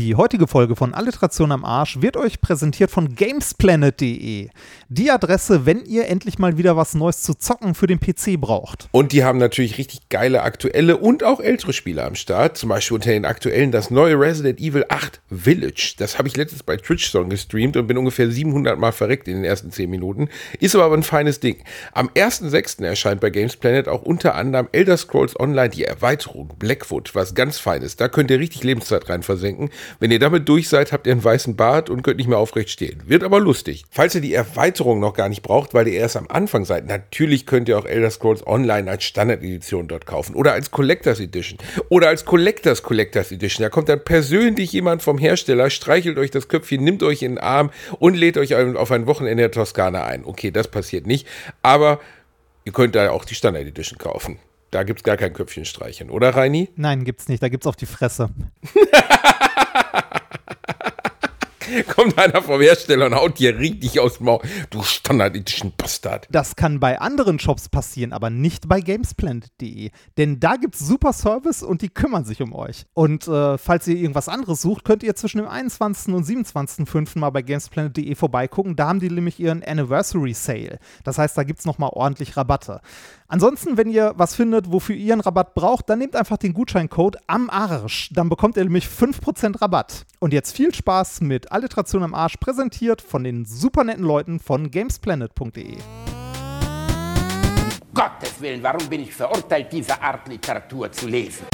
Die heutige Folge von Alliteration am Arsch wird euch präsentiert von gamesplanet.de. Die Adresse, wenn ihr endlich mal wieder was Neues zu zocken für den PC braucht. Und die haben natürlich richtig geile aktuelle und auch ältere Spiele am Start. Zum Beispiel unter den aktuellen das neue Resident Evil 8 Village. Das habe ich letztens bei Twitch Song gestreamt und bin ungefähr 700 Mal verreckt in den ersten 10 Minuten. Ist aber ein feines Ding. Am 1.6. erscheint bei Gamesplanet auch unter anderem Elder Scrolls Online die Erweiterung Blackwood, was ganz feines. Da könnt ihr richtig Lebenszeit rein versenken. Wenn ihr damit durch seid, habt ihr einen weißen Bart und könnt nicht mehr aufrecht stehen. Wird aber lustig. Falls ihr die Erweiterung noch gar nicht braucht, weil ihr erst am Anfang seid, natürlich könnt ihr auch Elder Scrolls Online als Standard-Edition dort kaufen oder als Collectors Edition oder als Collectors Collectors Edition. Da kommt dann persönlich jemand vom Hersteller, streichelt euch das Köpfchen, nimmt euch in den Arm und lädt euch auf ein Wochenende der Toskana ein. Okay, das passiert nicht, aber ihr könnt da auch die Standard Edition kaufen. Da gibt es gar kein Köpfchen streichen, oder Reini? Nein, gibt's nicht. Da gibt's auf die Fresse. Kommt einer vom Hersteller und haut dir richtig aus dem Maul. Du standardischen Bastard. Das kann bei anderen Shops passieren, aber nicht bei gamesplanet.de. Denn da gibt's super Service und die kümmern sich um euch. Und äh, falls ihr irgendwas anderes sucht, könnt ihr zwischen dem 21. und 27.05. mal bei gamesplanet.de vorbeigucken. Da haben die nämlich ihren Anniversary Sale. Das heißt, da gibt's nochmal ordentlich Rabatte. Ansonsten, wenn ihr was findet, wofür ihr einen Rabatt braucht, dann nehmt einfach den Gutscheincode am Arsch. Dann bekommt ihr nämlich 5% Rabatt. Und jetzt viel Spaß mit Alliteration am Arsch, präsentiert von den super netten Leuten von gamesplanet.de. Gottes Willen, warum bin ich verurteilt, diese Art Literatur zu lesen?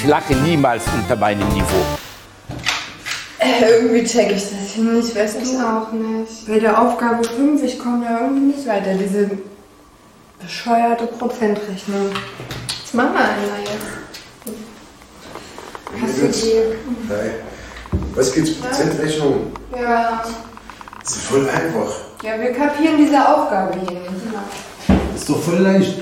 Ich lache niemals unter meinem Niveau. Äh, irgendwie check ich das hier nicht, weißt Ich du? auch nicht. Bei der Aufgabe 5, ich komme da irgendwie nicht weiter. Diese bescheuerte Prozentrechnung. Was machen wir da jetzt? Hast du die? Nein. Was gibt's? Prozentrechnung? Ja. Das ist voll einfach. Ja, wir kapieren diese Aufgabe hier nicht. Das ist doch voll leicht.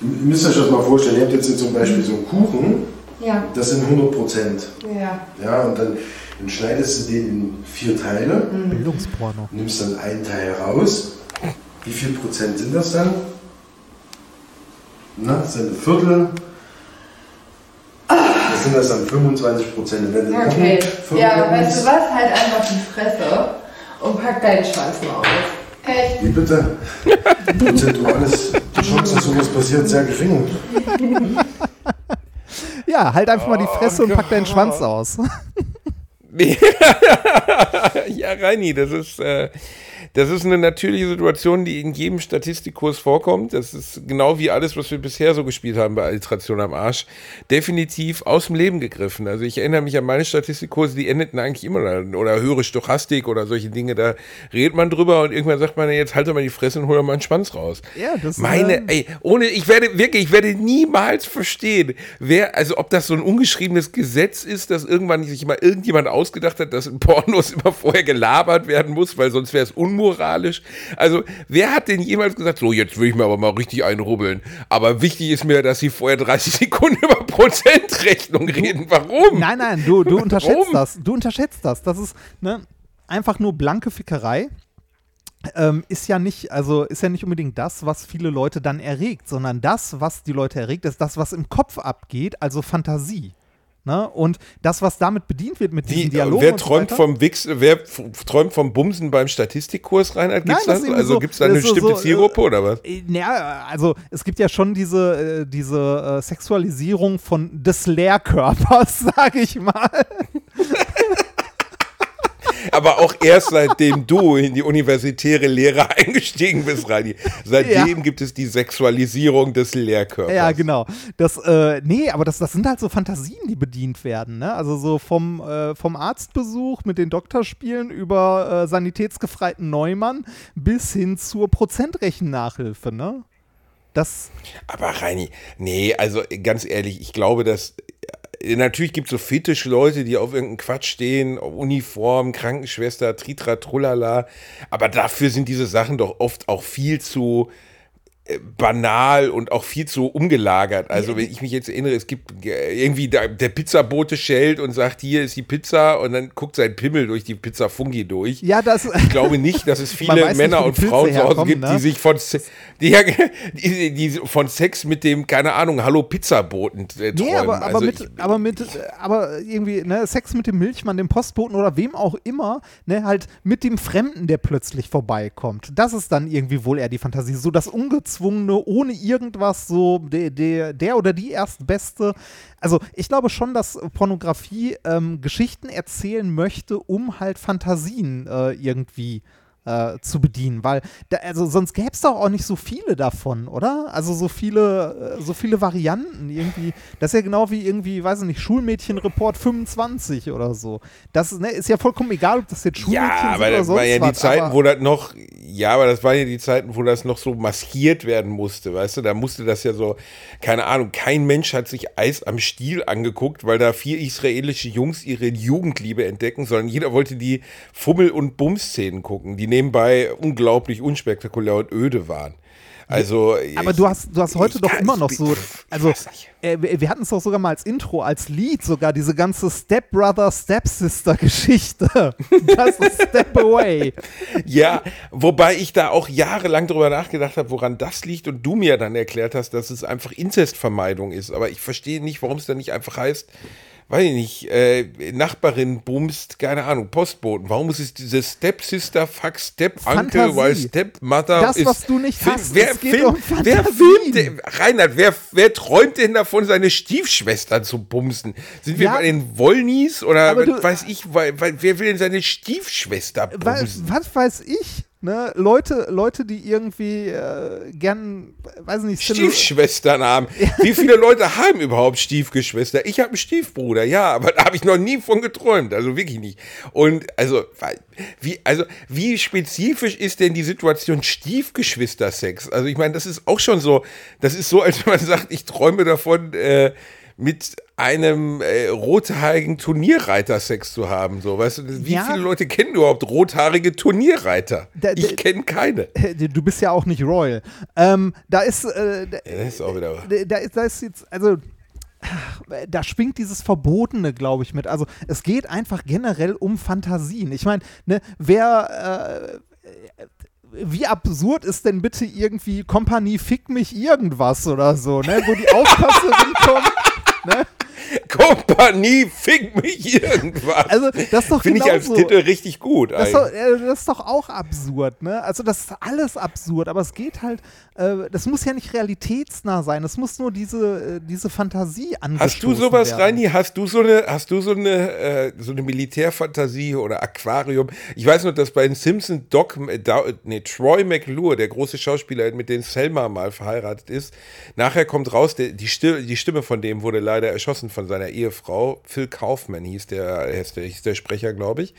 Ihr müsst euch das mal vorstellen. Ihr habt jetzt zum Beispiel so einen Kuchen, Ja. das sind 100 Prozent. Ja. Ja, und dann, dann schneidest du den in vier Teile, Bildungsporno. nimmst dann einen Teil raus. Wie viel Prozent sind das dann? Na, das sind ein Viertel. Das sind das dann 25 Prozent. Wenn du Okay. Ja, weißt du was? Halt einfach die Fresse und pack deinen Schwanz mal aus. Echt? Wie bitte? Prozentuales die Chance, dass sowas passiert, sehr gering. Ja, halt einfach mal die Fresse und pack deinen Schwanz aus. Ja, Reini, das ist, äh, das ist eine natürliche Situation, die in jedem Statistikkurs vorkommt. Das ist genau wie alles, was wir bisher so gespielt haben bei Alliteration am Arsch, definitiv aus dem Leben gegriffen. Also ich erinnere mich an meine Statistikkurse, die endeten eigentlich immer oder, oder höhere Stochastik oder solche Dinge. Da redet man drüber und irgendwann sagt man, jetzt halt doch mal die Fresse und hol doch mal einen Schwanz raus. Ja, das, Meine, äh, ey, ohne, ich werde wirklich, ich werde niemals verstehen, wer, also ob das so ein ungeschriebenes Gesetz ist, dass irgendwann sich mal irgendjemand ausgedacht hat, dass in Pornos immer vorher gelabert werden muss, weil sonst wäre es unmoralisch. Also, wer hat denn jemals gesagt, so, jetzt will ich mir aber mal richtig einrubbeln. Aber wichtig ist mir, dass sie vorher 30 Sekunden über Prozentrechnung reden. Warum? Nein, nein, du, du unterschätzt Warum? das. Du unterschätzt das. Das ist ne, einfach nur blanke Fickerei. Ähm, ist ja nicht, also ist ja nicht unbedingt das, was viele Leute dann erregt, sondern das, was die Leute erregt, ist das, was im Kopf abgeht, also Fantasie. Ne? Und das, was damit bedient wird mit diesen Wie, Dialogen. wer so träumt weiter, vom Wichs, wer träumt vom Bumsen beim Statistikkurs rein? Gibt's Nein, das das? Also so- gibt es da eine so- bestimmte so, äh, Zielgruppe oder was? Äh, Naja, also es gibt ja schon diese, äh, diese Sexualisierung von des Lehrkörpers, sage ich mal. Aber auch erst seitdem du in die universitäre Lehre eingestiegen bist, Reini. Seitdem Ja. gibt es die Sexualisierung des Lehrkörpers. Ja, genau. Das, äh, nee, aber das, das sind halt so Fantasien, die bedient werden, ne? Also so vom, äh, vom Arztbesuch mit den Doktorspielen über äh, sanitätsgefreiten Neumann bis hin zur Prozentrechennachhilfe, ne? Das, Aber Reini, nee, also ganz ehrlich, ich glaube, dass natürlich gibt es so Fetischleute, die auf irgendeinen Quatsch stehen, Uniform, Krankenschwester, Tritra, Trullala, aber dafür sind diese Sachen doch oft auch viel zu banal und auch viel zu umgelagert. Also wenn ich mich jetzt erinnere, es gibt äh, irgendwie da, der Pizzabote schellt und sagt, hier ist die Pizza und dann guckt sein Pimmel durch die Pizza Fungi durch. Ja, das. Ich glaube nicht, dass es viele Männer nicht, und Pilze Frauen zu Hause gibt, ne? die sich von, die, die, die von Sex mit dem, keine Ahnung, Hallo Pizzaboten äh, träumen. Nee, aber, aber, also mit, ich, aber mit, äh, aber irgendwie, ne, Sex mit dem Milchmann, dem Postboten oder wem auch immer, ne, halt mit dem Fremden, der plötzlich vorbeikommt. Das ist dann irgendwie wohl eher die Fantasie. So das Ungezwungene, ohne irgendwas, so der, der, der oder die Erstbeste. Also ich glaube schon, dass Pornografie ähm, Geschichten erzählen möchte, um halt Fantasien äh, irgendwie äh, zu bedienen, weil da, also sonst gäbe es doch auch nicht so viele davon, oder? Also so viele, äh, so viele Varianten irgendwie. Das ist ja genau wie irgendwie, weiß ich nicht, Schulmädchenreport 25 oder so. Das ne, ist ja vollkommen egal, ob das jetzt Schulmädchen ja, aber oder das sonst waren ja die was, Zeiten, wo das noch, ja, aber das waren ja die Zeiten, wo das noch so maskiert werden musste, weißt du? Da musste das ja so, keine Ahnung, kein Mensch hat sich Eis am Stiel angeguckt, weil da vier israelische Jungs ihre Jugendliebe entdecken, sondern jeder wollte die Fummel- und Bums-Szenen gucken, die nebenbei unglaublich unspektakulär und öde waren. Also, aber ich- du hast, du hast heute doch immer noch so, also äh, wir, hatten es doch sogar mal als Intro, als Lied sogar, diese ganze Stepbrother, Stepsister-Geschichte. Das ist Step Away. Ja, wobei ich da auch jahrelang drüber nachgedacht habe, woran das liegt und du mir dann erklärt hast, dass es einfach Inzestvermeidung ist. Aber ich verstehe nicht, warum es dann nicht einfach heißt, weiß ich nicht, äh, Nachbarin bumst, keine Ahnung, Postboten. Warum ist es diese Stepsister, fuck Step-Uncle, Fantasie. weil Stepmother Das, ist... was du nicht Film- hast. Wer, Film, um wer filmt Reinhard, wer, wer träumt denn davon, seine Stiefschwester zu bumsen? Sind wir Ja. bei den Wollnies oder du- weiß ich, weil, weil, wer will denn seine Stiefschwester was, bumsen? was weiß ich? Ne? Leute, Leute, die irgendwie äh, gern, weiß nicht, Stiefschwestern haben. Wie viele Leute haben überhaupt Stiefgeschwister? Ich habe einen Stiefbruder, ja, aber da habe ich noch nie von geträumt, also wirklich nicht. Und also wie also wie spezifisch ist denn die Situation Stiefgeschwistersex? Also ich meine, das ist auch schon so, das ist so, als wenn man sagt, ich träume davon äh, mit einem äh, rothaarigen Turnierreiter Sex zu haben, so, weißt du, wie Ja. viele Leute kennen überhaupt rothaarige Turnierreiter? Da- da- ich kenne keine. Du bist ja auch nicht Royal. Ähm, da ist, äh, da, Ja, das ist auch wieder. da ist, da ist jetzt, also da schwingt dieses Verbotene, glaube ich, mit. Also es geht einfach generell um Fantasien. Ich meine, ne, wer äh, wie absurd ist denn bitte irgendwie Kompanie fick mich irgendwas oder so, ne? Wo die Aufpasserin kommt, ne? Kompanie, fick mich irgendwas. Also, das ist doch Finde ich als. Titel richtig gut. Das ist, doch, äh, das ist doch auch absurd, ne? Also das ist alles absurd, aber es geht halt, äh, das muss ja nicht realitätsnah sein, es muss nur diese, äh, diese Fantasie Hast du angestoßen sowas, werden. Reini? Hast du so eine, hast du so eine, äh, so eine Militärfantasie oder Aquarium? Ich weiß nur, dass bei den Simpsons Doc, äh, Da- nee, Troy McClure, der große Schauspieler, mit dem Selma mal verheiratet ist, nachher kommt raus, der, die, Stimme, die Stimme von dem wurde leider erschossen von seiner Ehefrau. Phil Kaufman hieß der, hieß der, Sprecher, glaube ich.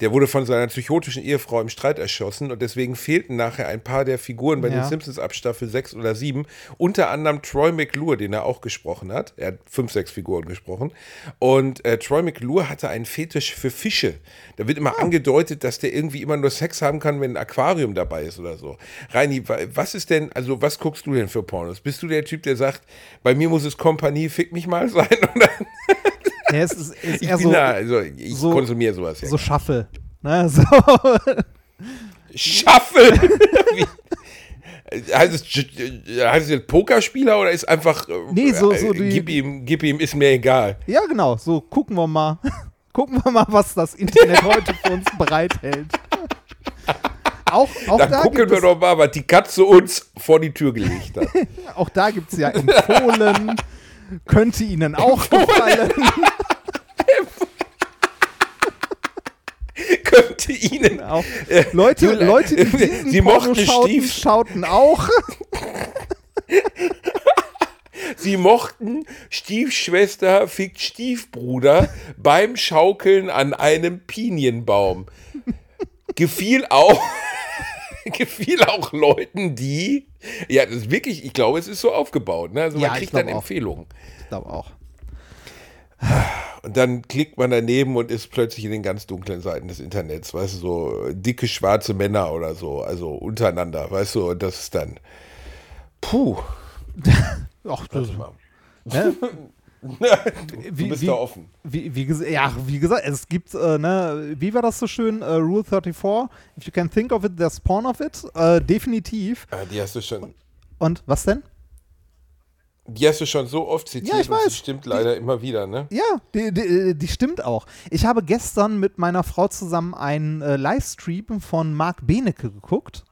Der wurde von seiner psychotischen Ehefrau im Streit erschossen und deswegen fehlten nachher ein paar der Figuren bei Ja. den Simpsons ab Staffel 6 oder 7. Unter anderem Troy McClure, den er auch gesprochen hat. Er hat fünf, sechs Figuren gesprochen. Und äh, Troy McClure hatte einen Fetisch für Fische. Da wird immer angedeutet, dass der irgendwie immer nur Sex haben kann, wenn ein Aquarium dabei ist oder so. Reini, wa- was ist denn, also was guckst du denn für Pornos? Bist du der Typ, der sagt, bei mir muss es Kompanie, fick mich mal sein? Ja, es ist, ist Ich so, da, also ich so- konsumiere sowas ja. so Shuffle. Ne? So. Shuffle! Heißt es, heißt es jetzt Pokerspieler oder ist einfach, äh, Nee, so- so äh, die- gib, ihm, gib ihm, ist mir egal. ja, genau, so gucken wir mal. gucken wir mal, was das Internet heute für uns bereithält. Auch, auch Dann da gucken wir es, doch mal, was die Katze uns vor die Tür gelegt hat. auch da gibt es ja empfohlen. Könnte Ihnen auch gefallen. Könnte Ihnen. Auch Äh, Leute, Leute, die diesen Sie mochten schauten, Stief- schauten auch. Sie mochten Stiefschwester fickt Stiefbruder beim Schaukeln an einem Pinienbaum. Gefiel auch. gefiel auch Leuten, die. Ja, das ist wirklich, ich glaube, es ist so aufgebaut. Ne? Also Ja, man ich kriegt dann auch. Empfehlungen. Ich glaube auch. Und dann klickt man daneben und ist plötzlich in den ganz dunklen Seiten des Internets, weißt du, so dicke schwarze Männer oder so, also untereinander, weißt du, und das ist dann. Puh. Ach, das, mal. ne? Du Wie- bist wie- da offen. Wie, wie, ja, wie gesagt, es gibt, äh, ne, wie war das so schön? Äh, Rule 34, if you can think of it, there's porn of it. Äh, definitiv. Ah, die hast du schon. Und was denn? Die hast du schon so oft zitiert Ja, ich und weiß. stimmt leider immer wieder, ne? Ja, die, die, die stimmt auch. Ich habe gestern mit meiner Frau zusammen einen äh, Livestream von Marc Benecke geguckt,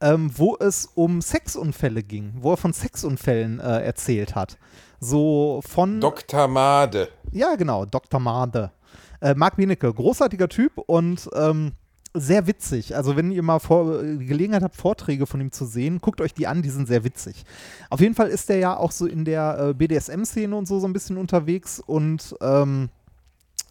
ähm, wo es um Sexunfälle ging, wo er von Sexunfällen äh, erzählt hat. So von. Dr. Made. Ja, genau, Dr. Made. Äh, Marc Benecke, großartiger Typ und ähm, sehr witzig. Also, wenn ihr mal vor, die Gelegenheit habt, Vorträge von ihm zu sehen, guckt euch die an, die sind sehr witzig. Auf jeden Fall ist er ja auch so in der äh, BDSM-Szene und so so ein bisschen unterwegs und ähm,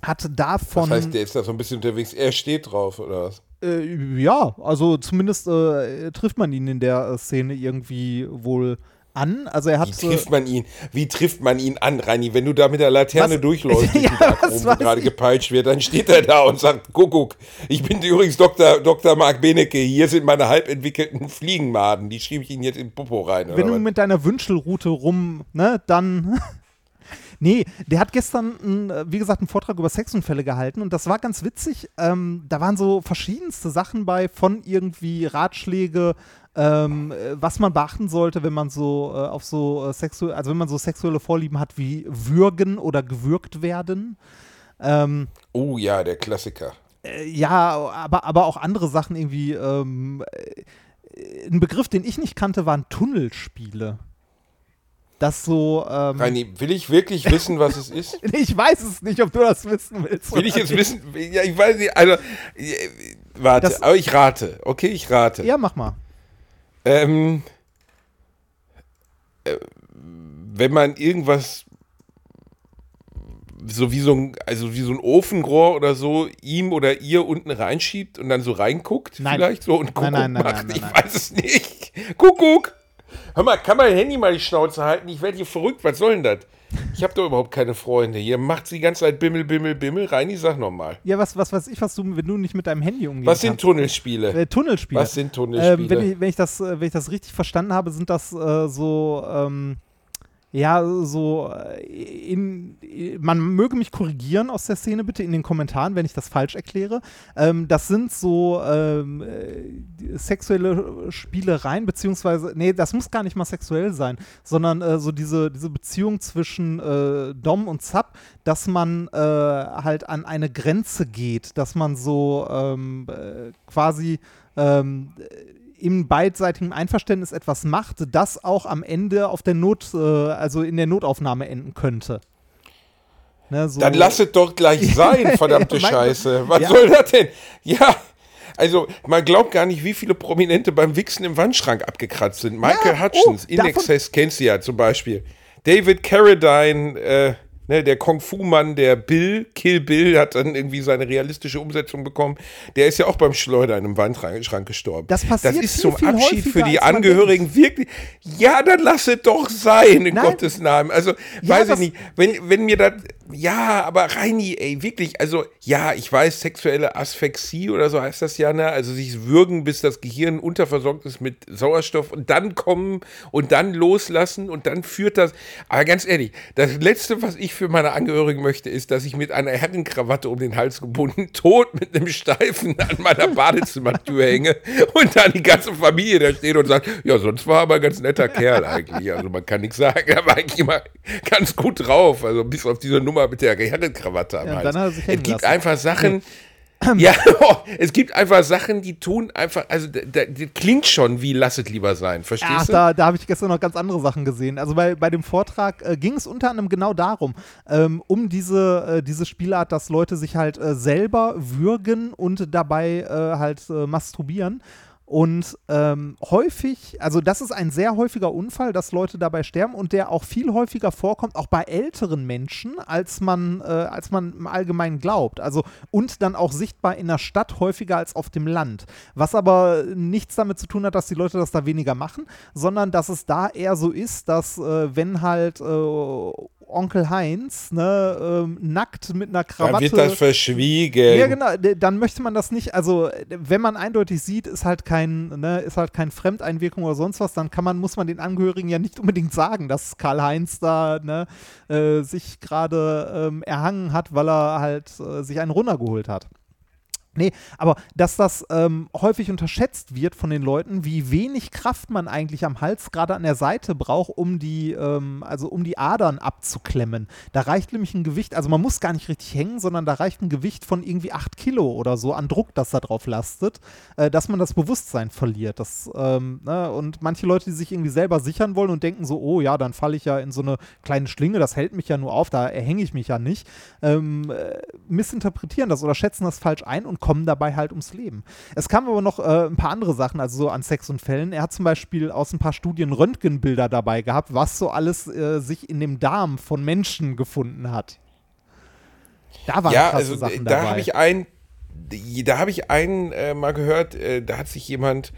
hat Das davon. heißt, der ist da so ein bisschen unterwegs. Er steht drauf, oder was? Äh, ja, also zumindest äh, trifft man ihn in der äh, Szene irgendwie wohl an. Also er hat. Wie trifft man ihn? Wie trifft man ihn an, Rani? Wenn du da mit der Laterne Was? durchläufst, durch Ja, rum, wo gerade ich? gepeitscht wird, dann steht er da und sagt, Kuckuck, ich bin übrigens Dr. Dr. Marc Benecke, hier sind meine halbentwickelten Fliegenmaden, die schiebe ich Ihnen jetzt in Popo rein. wenn du was? mit deiner Wünschelrute rum, ne, dann. nee, der hat gestern, wie gesagt, einen Vortrag über Sexunfälle gehalten und das war ganz witzig. Ähm, da waren so verschiedenste Sachen bei, von irgendwie Ratschläge, ähm, äh, was man beachten sollte, wenn man so äh, auf so äh, sexuelle, also wenn man so sexuelle Vorlieben hat wie würgen oder gewürgt werden. Ähm, Oh ja, der Klassiker. äh, ja, aber, aber auch andere Sachen irgendwie. Ähm, äh, ein Begriff, den ich nicht kannte, waren Tunnelspiele. Das so. Ähm, Rani, will ich wirklich wissen, was es ist? ich weiß es nicht, ob du das wissen willst. Will ich jetzt nicht. wissen? Ja, ich weiß nicht, also, äh, warte, Das- aber ich rate. Okay, ich rate. Ja, mach mal. Ähm, äh, wenn man irgendwas so wie so ein, also wie so ein Ofenrohr oder so ihm oder ihr unten reinschiebt und dann so reinguckt, Nein. vielleicht so und Kuckuck Nein, nein, nein, macht. nein, nein, ich nein. weiß es nicht. Kuckuck! Hör mal, kann mein Handy mal die Schnauze halten? Ich werde hier verrückt. Was soll denn das? Ich habe doch überhaupt keine Freunde. Hier macht die ganze Zeit Bimmel, Bimmel, Bimmel. Reini, sag nochmal. Ja, was, was weiß ich, was du, wenn du nicht mit deinem Handy umgehen Was sind kannst. Tunnelspiele? Äh, Tunnelspiele. Was sind Tunnelspiele? Ähm, wenn, ich, wenn, ich das, äh, wenn ich das richtig verstanden habe, sind das äh, so, ähm, ja, so, äh, in, man möge mich korrigieren aus der Szene bitte in den Kommentaren, wenn ich das falsch erkläre. Ähm, das sind so ähm, äh, sexuelle Spielereien, beziehungsweise, nee, das muss gar nicht mal sexuell sein, sondern äh, so diese, diese Beziehung zwischen äh, Dom und Sub, dass man äh, halt an eine Grenze geht, dass man so ähm, äh, quasi ähm, im beidseitigen Einverständnis etwas macht, das auch am Ende auf der Not, äh, also in der Notaufnahme enden könnte. Ne, so- Dann lass es doch gleich sein, verdammte Ja, Scheiße. Was Ja. soll das denn? Ja, also man glaubt gar nicht, wie viele Prominente beim Wichsen im Wandschrank abgekratzt sind. Michael Ja, Hutchins, oh, In davon- Excess kennst du ja zum Beispiel. David Carradine, äh, ne, der Kung-Fu-Mann, der Bill, Kill Bill, hat dann irgendwie seine realistische Umsetzung bekommen. Der ist ja auch beim Schleudern im Wandschrank gestorben. Das passiert Das ist viel, zum viel Abschied für die Angehörigen wirklich. Ja, dann lass es doch sein, in Nein. Gottes Namen. Also, Ja, weiß ich nicht. Wenn, wenn mir das. Ja, aber Reini, ey, wirklich, also, ja, ich weiß, sexuelle Asphyxie oder so heißt das ja, ne? Also sich würgen, bis das Gehirn unterversorgt ist mit Sauerstoff und dann kommen und dann loslassen und dann führt das. Aber ganz ehrlich, das Letzte, was ich für meine Angehörigen möchte, ist, dass ich mit einer Herrenkrawatte um den Hals gebunden, tot mit einem Steifen an meiner Badezimmertür hänge und dann die ganze Familie da steht und sagt, ja, sonst war er aber ein ganz netter Kerl eigentlich. Also man kann nichts sagen, er war eigentlich immer ganz gut drauf. Also bis auf diese Nummer mit der Herrenkrawatte am Ja, Hals. es gibt lassen. einfach Sachen, ja, es gibt einfach Sachen, die tun einfach, also da, da, das klingt schon wie lass es lieber sein, verstehst Ach, du? da, da habe ich gestern noch ganz andere Sachen gesehen. Also bei, bei dem Vortrag äh, ging es unter anderem genau darum, ähm, um diese, äh, diese Spielart, dass Leute sich halt äh, selber würgen und dabei äh, halt äh, masturbieren. Und ähm, häufig, also das ist ein sehr häufiger Unfall, dass Leute dabei sterben und der auch viel häufiger vorkommt, auch bei älteren Menschen, als man, äh, als man im Allgemeinen glaubt. Also und dann auch sichtbar in der Stadt häufiger als auf dem Land. Was aber nichts damit zu tun hat, dass die Leute das da weniger machen, sondern dass es da eher so ist, dass äh, wenn halt äh, Onkel Heinz, ne, ähm, nackt mit einer Krawatte. Dann wird das verschwiegen. Ja, genau, dann möchte man das nicht, also wenn man eindeutig sieht, ist halt kein, ne, ist halt kein Fremdeinwirkung oder sonst was, dann kann man, muss man den Angehörigen ja nicht unbedingt sagen, dass Karl-Heinz da ne, äh, sich gerade ähm, erhangen hat, weil er halt äh, sich einen runtergeholt hat. Nee, aber dass das ähm, häufig unterschätzt wird von den Leuten, wie wenig Kraft man eigentlich am Hals gerade an der Seite braucht, um die, ähm, also um die Adern abzuklemmen. Da reicht nämlich ein Gewicht, also man muss gar nicht richtig hängen, sondern da reicht ein Gewicht von irgendwie 8 Kilo oder so an Druck, das da drauf lastet, äh, dass man das Bewusstsein verliert. Das, ähm, ne? Und manche Leute, die sich irgendwie selber sichern wollen und denken so, oh ja, dann falle ich ja in so eine kleine Schlinge, das hält mich ja nur auf, da erhänge ich mich ja nicht, ähm, äh, missinterpretieren das oder schätzen das falsch ein und kommen dabei halt ums Leben. Es kamen aber noch äh, ein paar andere Sachen, also so an Sex und Fällen. Er hat zum Beispiel aus ein paar Studien Röntgenbilder dabei gehabt, was so alles äh, sich in dem Darm von Menschen gefunden hat. Da waren ja, krasse also Sachen da dabei. habe ich einen, da habe ich einen äh, mal gehört, äh, da hat sich jemand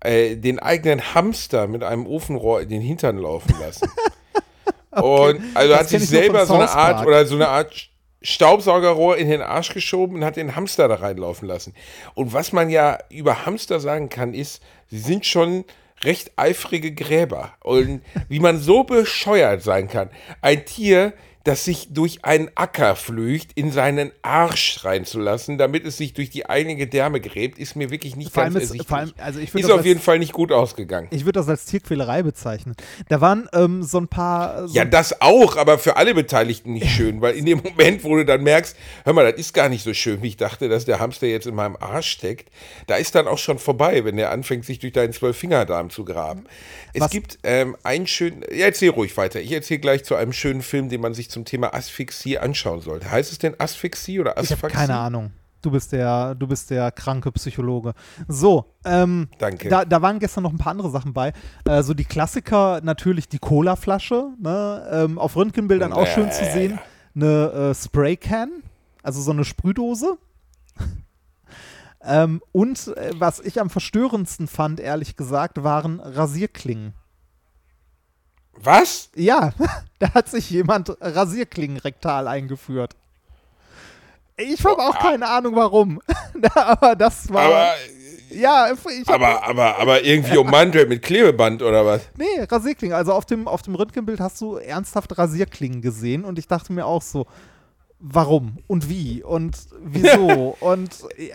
äh, den eigenen Hamster mit einem Ofenrohr in den Hintern laufen lassen. Und also Das hat sich selber so eine Art oder so eine Art Staubsaugerrohr in den Arsch geschoben und hat den Hamster da reinlaufen lassen. Und was man ja über Hamster sagen kann, ist, sie sind schon recht eifrige Gräber. Und wie man so bescheuert sein kann. Ein Tier, das sich durch einen Acker flücht, in seinen Arsch reinzulassen, damit es sich durch die eigene Gedärme gräbt, ist mir wirklich nicht Vor ganz ist- ersichtlich. allem- also ist auf als- jeden Fall nicht gut ausgegangen. Ich würde das als Tierquälerei bezeichnen. Da waren ähm, so ein paar. So Ja, das auch, aber für alle Beteiligten nicht schön, weil in dem Moment, wo du dann merkst, hör mal, das ist gar nicht so schön, wie ich dachte, dass der Hamster jetzt in meinem Arsch steckt, da ist dann auch schon vorbei, wenn der anfängt, sich durch deinen Zwölffingerdarm zu graben. Es Was- gibt ähm, einen schönen, ja, erzähl ruhig weiter. Ich erzähle gleich zu einem schönen Film, den man sich zum Thema Asphyxie anschauen sollte. Heißt es denn Asphyxie oder ich Asphyxie? habe keine Ahnung. Du bist der, du bist der kranke Psychologe. So, ähm, Danke. Da, da waren gestern noch ein paar andere Sachen bei. Äh, so die Klassiker, natürlich die Cola-Flasche, ne? ähm, auf Röntgenbildern auch schön zu sehen. Eine äh, Spraycan, also so eine Sprühdose. ähm, und äh, was ich am verstörendsten fand, ehrlich gesagt, waren Rasierklingen. Was? Ja, da hat sich jemand Rasierklingen rektal eingeführt. Ich habe auch keine Ahnung warum. aber das war. Aber, ja, ich hab, aber, aber, aber irgendwie ummantelt mit Klebeband oder was? Nee, Rasierklingen. Also auf dem, auf dem Röntgenbild hast du ernsthaft Rasierklingen gesehen und ich dachte mir auch so, warum und wie und wieso und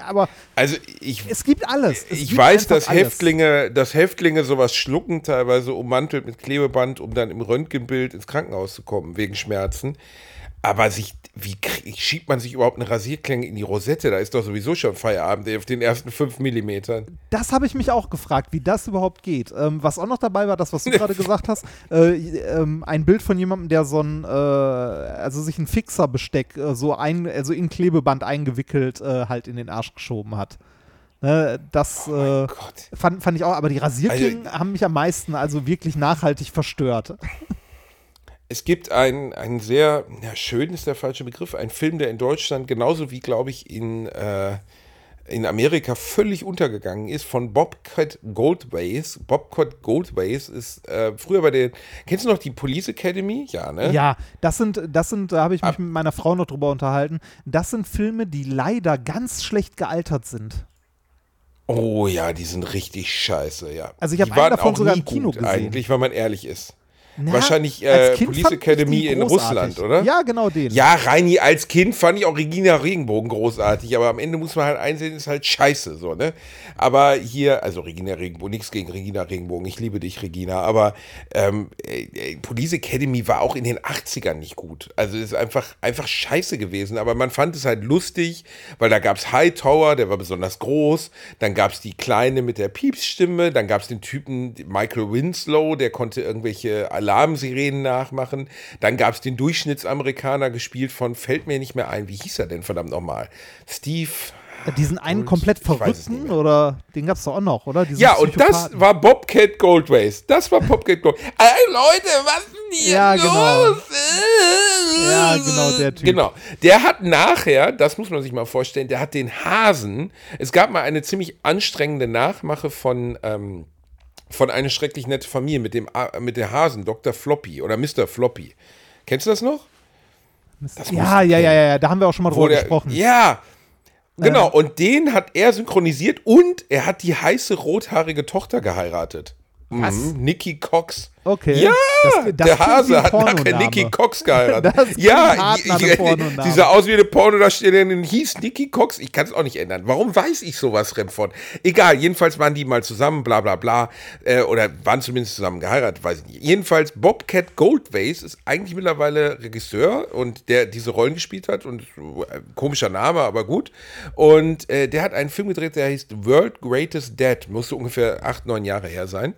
aber Also ich es gibt alles. Es Ich gibt weiß, dass alles. Häftlinge, dass Häftlinge sowas schlucken, teilweise ummantelt mit Klebeband, um dann im Röntgenbild ins Krankenhaus zu kommen, wegen Schmerzen. Aber sich, wie schiebt man sich überhaupt eine Rasierklinge in die Rosette? Da ist doch sowieso schon Feierabend auf den ersten fünf Millimetern. Das habe ich mich auch gefragt, wie das überhaupt geht. Ähm, was auch noch dabei war, das, was du gerade gesagt hast, äh, ähm, ein Bild von jemandem, der so ein, äh, also sich ein Fixerbesteck äh, so ein, also in Klebeband eingewickelt äh, halt in den Arsch geschoben hat. Ne, das äh, Oh Gott. fand, fand ich auch, aber die Rasierklingen Also- haben mich am meisten also wirklich nachhaltig verstört. Es gibt einen, einen sehr, ja, schön ist der falsche Begriff, ein Film, der in Deutschland genauso wie, glaube ich, in, äh, in Amerika völlig untergegangen ist, von Bobcat Goldways. Bobcat Goldways ist äh, früher bei der, kennst du noch die Police Academy? Ja, ne? Ja, das sind, das sind, da habe ich mich mit meiner Frau noch drüber unterhalten. Das sind Filme, die leider ganz schlecht gealtert sind. Oh ja, die sind richtig scheiße, ja. Also ich hab Die einen davon sogar im Kino gesehen. Eigentlich, wenn man ehrlich ist. Na, Wahrscheinlich äh, Police Academy in. Russland, oder? Ja, genau den. Ja, Reini, als Kind fand ich auch Regina Regenbogen großartig, aber am Ende muss man halt einsehen, ist halt scheiße, so, ne? Aber hier, also Regina Regenbogen, nichts gegen Regina Regenbogen, ich liebe dich, Regina, aber ähm, äh, äh, Police Academy war auch in den 80ern nicht gut. Also ist einfach, einfach scheiße gewesen, aber man fand es halt lustig, weil da gab es Hightower, der war besonders groß, dann gab es die Kleine mit der Piepsstimme, dann gab es den Typen Michael Winslow, der konnte irgendwelche Alarmsirenen nachmachen, dann gab es den Durchschnittsamerikaner gespielt von, fällt mir nicht mehr ein, wie hieß er denn verdammt nochmal? Steve... Diesen einen komplett verrückten oder den gab es doch auch noch, oder? Diesen Ja, und das war Bobcat Goldways. Das war Bobcat Gold. Ey, Leute, was ist denn hier Ja, genau. los? Ja, genau, der Typ. Genau. Der hat nachher, das muss man sich mal vorstellen, der hat den Hasen. Es gab mal eine ziemlich anstrengende Nachmache von. Ähm, von eine schrecklich nette Familie mit dem mit der Hasen, Dr. Floppy oder Mr. Floppy. Kennst du das noch? Das ja, ja, ja, ja, da haben wir auch schon mal drüber der, gesprochen. Ja, genau. Und den hat er synchronisiert und er hat die heiße rothaarige Tochter geheiratet. Was? Mhm, Nikki Cox. Okay. Ja, Das- das der Hase hat nachher. Nikki Cox geheiratet. Ja, ich- Pornoname. die sah aus wie eine Pornodarstellerin, hieß Nikki Cox. Ich kann es auch nicht ändern. Warum weiß ich sowas, Remford? Egal, jedenfalls waren die mal zusammen, bla bla bla. Äh, oder waren zumindest zusammen geheiratet, weiß ich nicht. Jedenfalls, Bobcat Goldways ist eigentlich mittlerweile Regisseur und der diese Rollen gespielt hat. Und äh, komischer Name, aber gut. Und äh, der hat einen Film gedreht, der heißt World Greatest Dead. Musste ungefähr acht, neun Jahre her sein.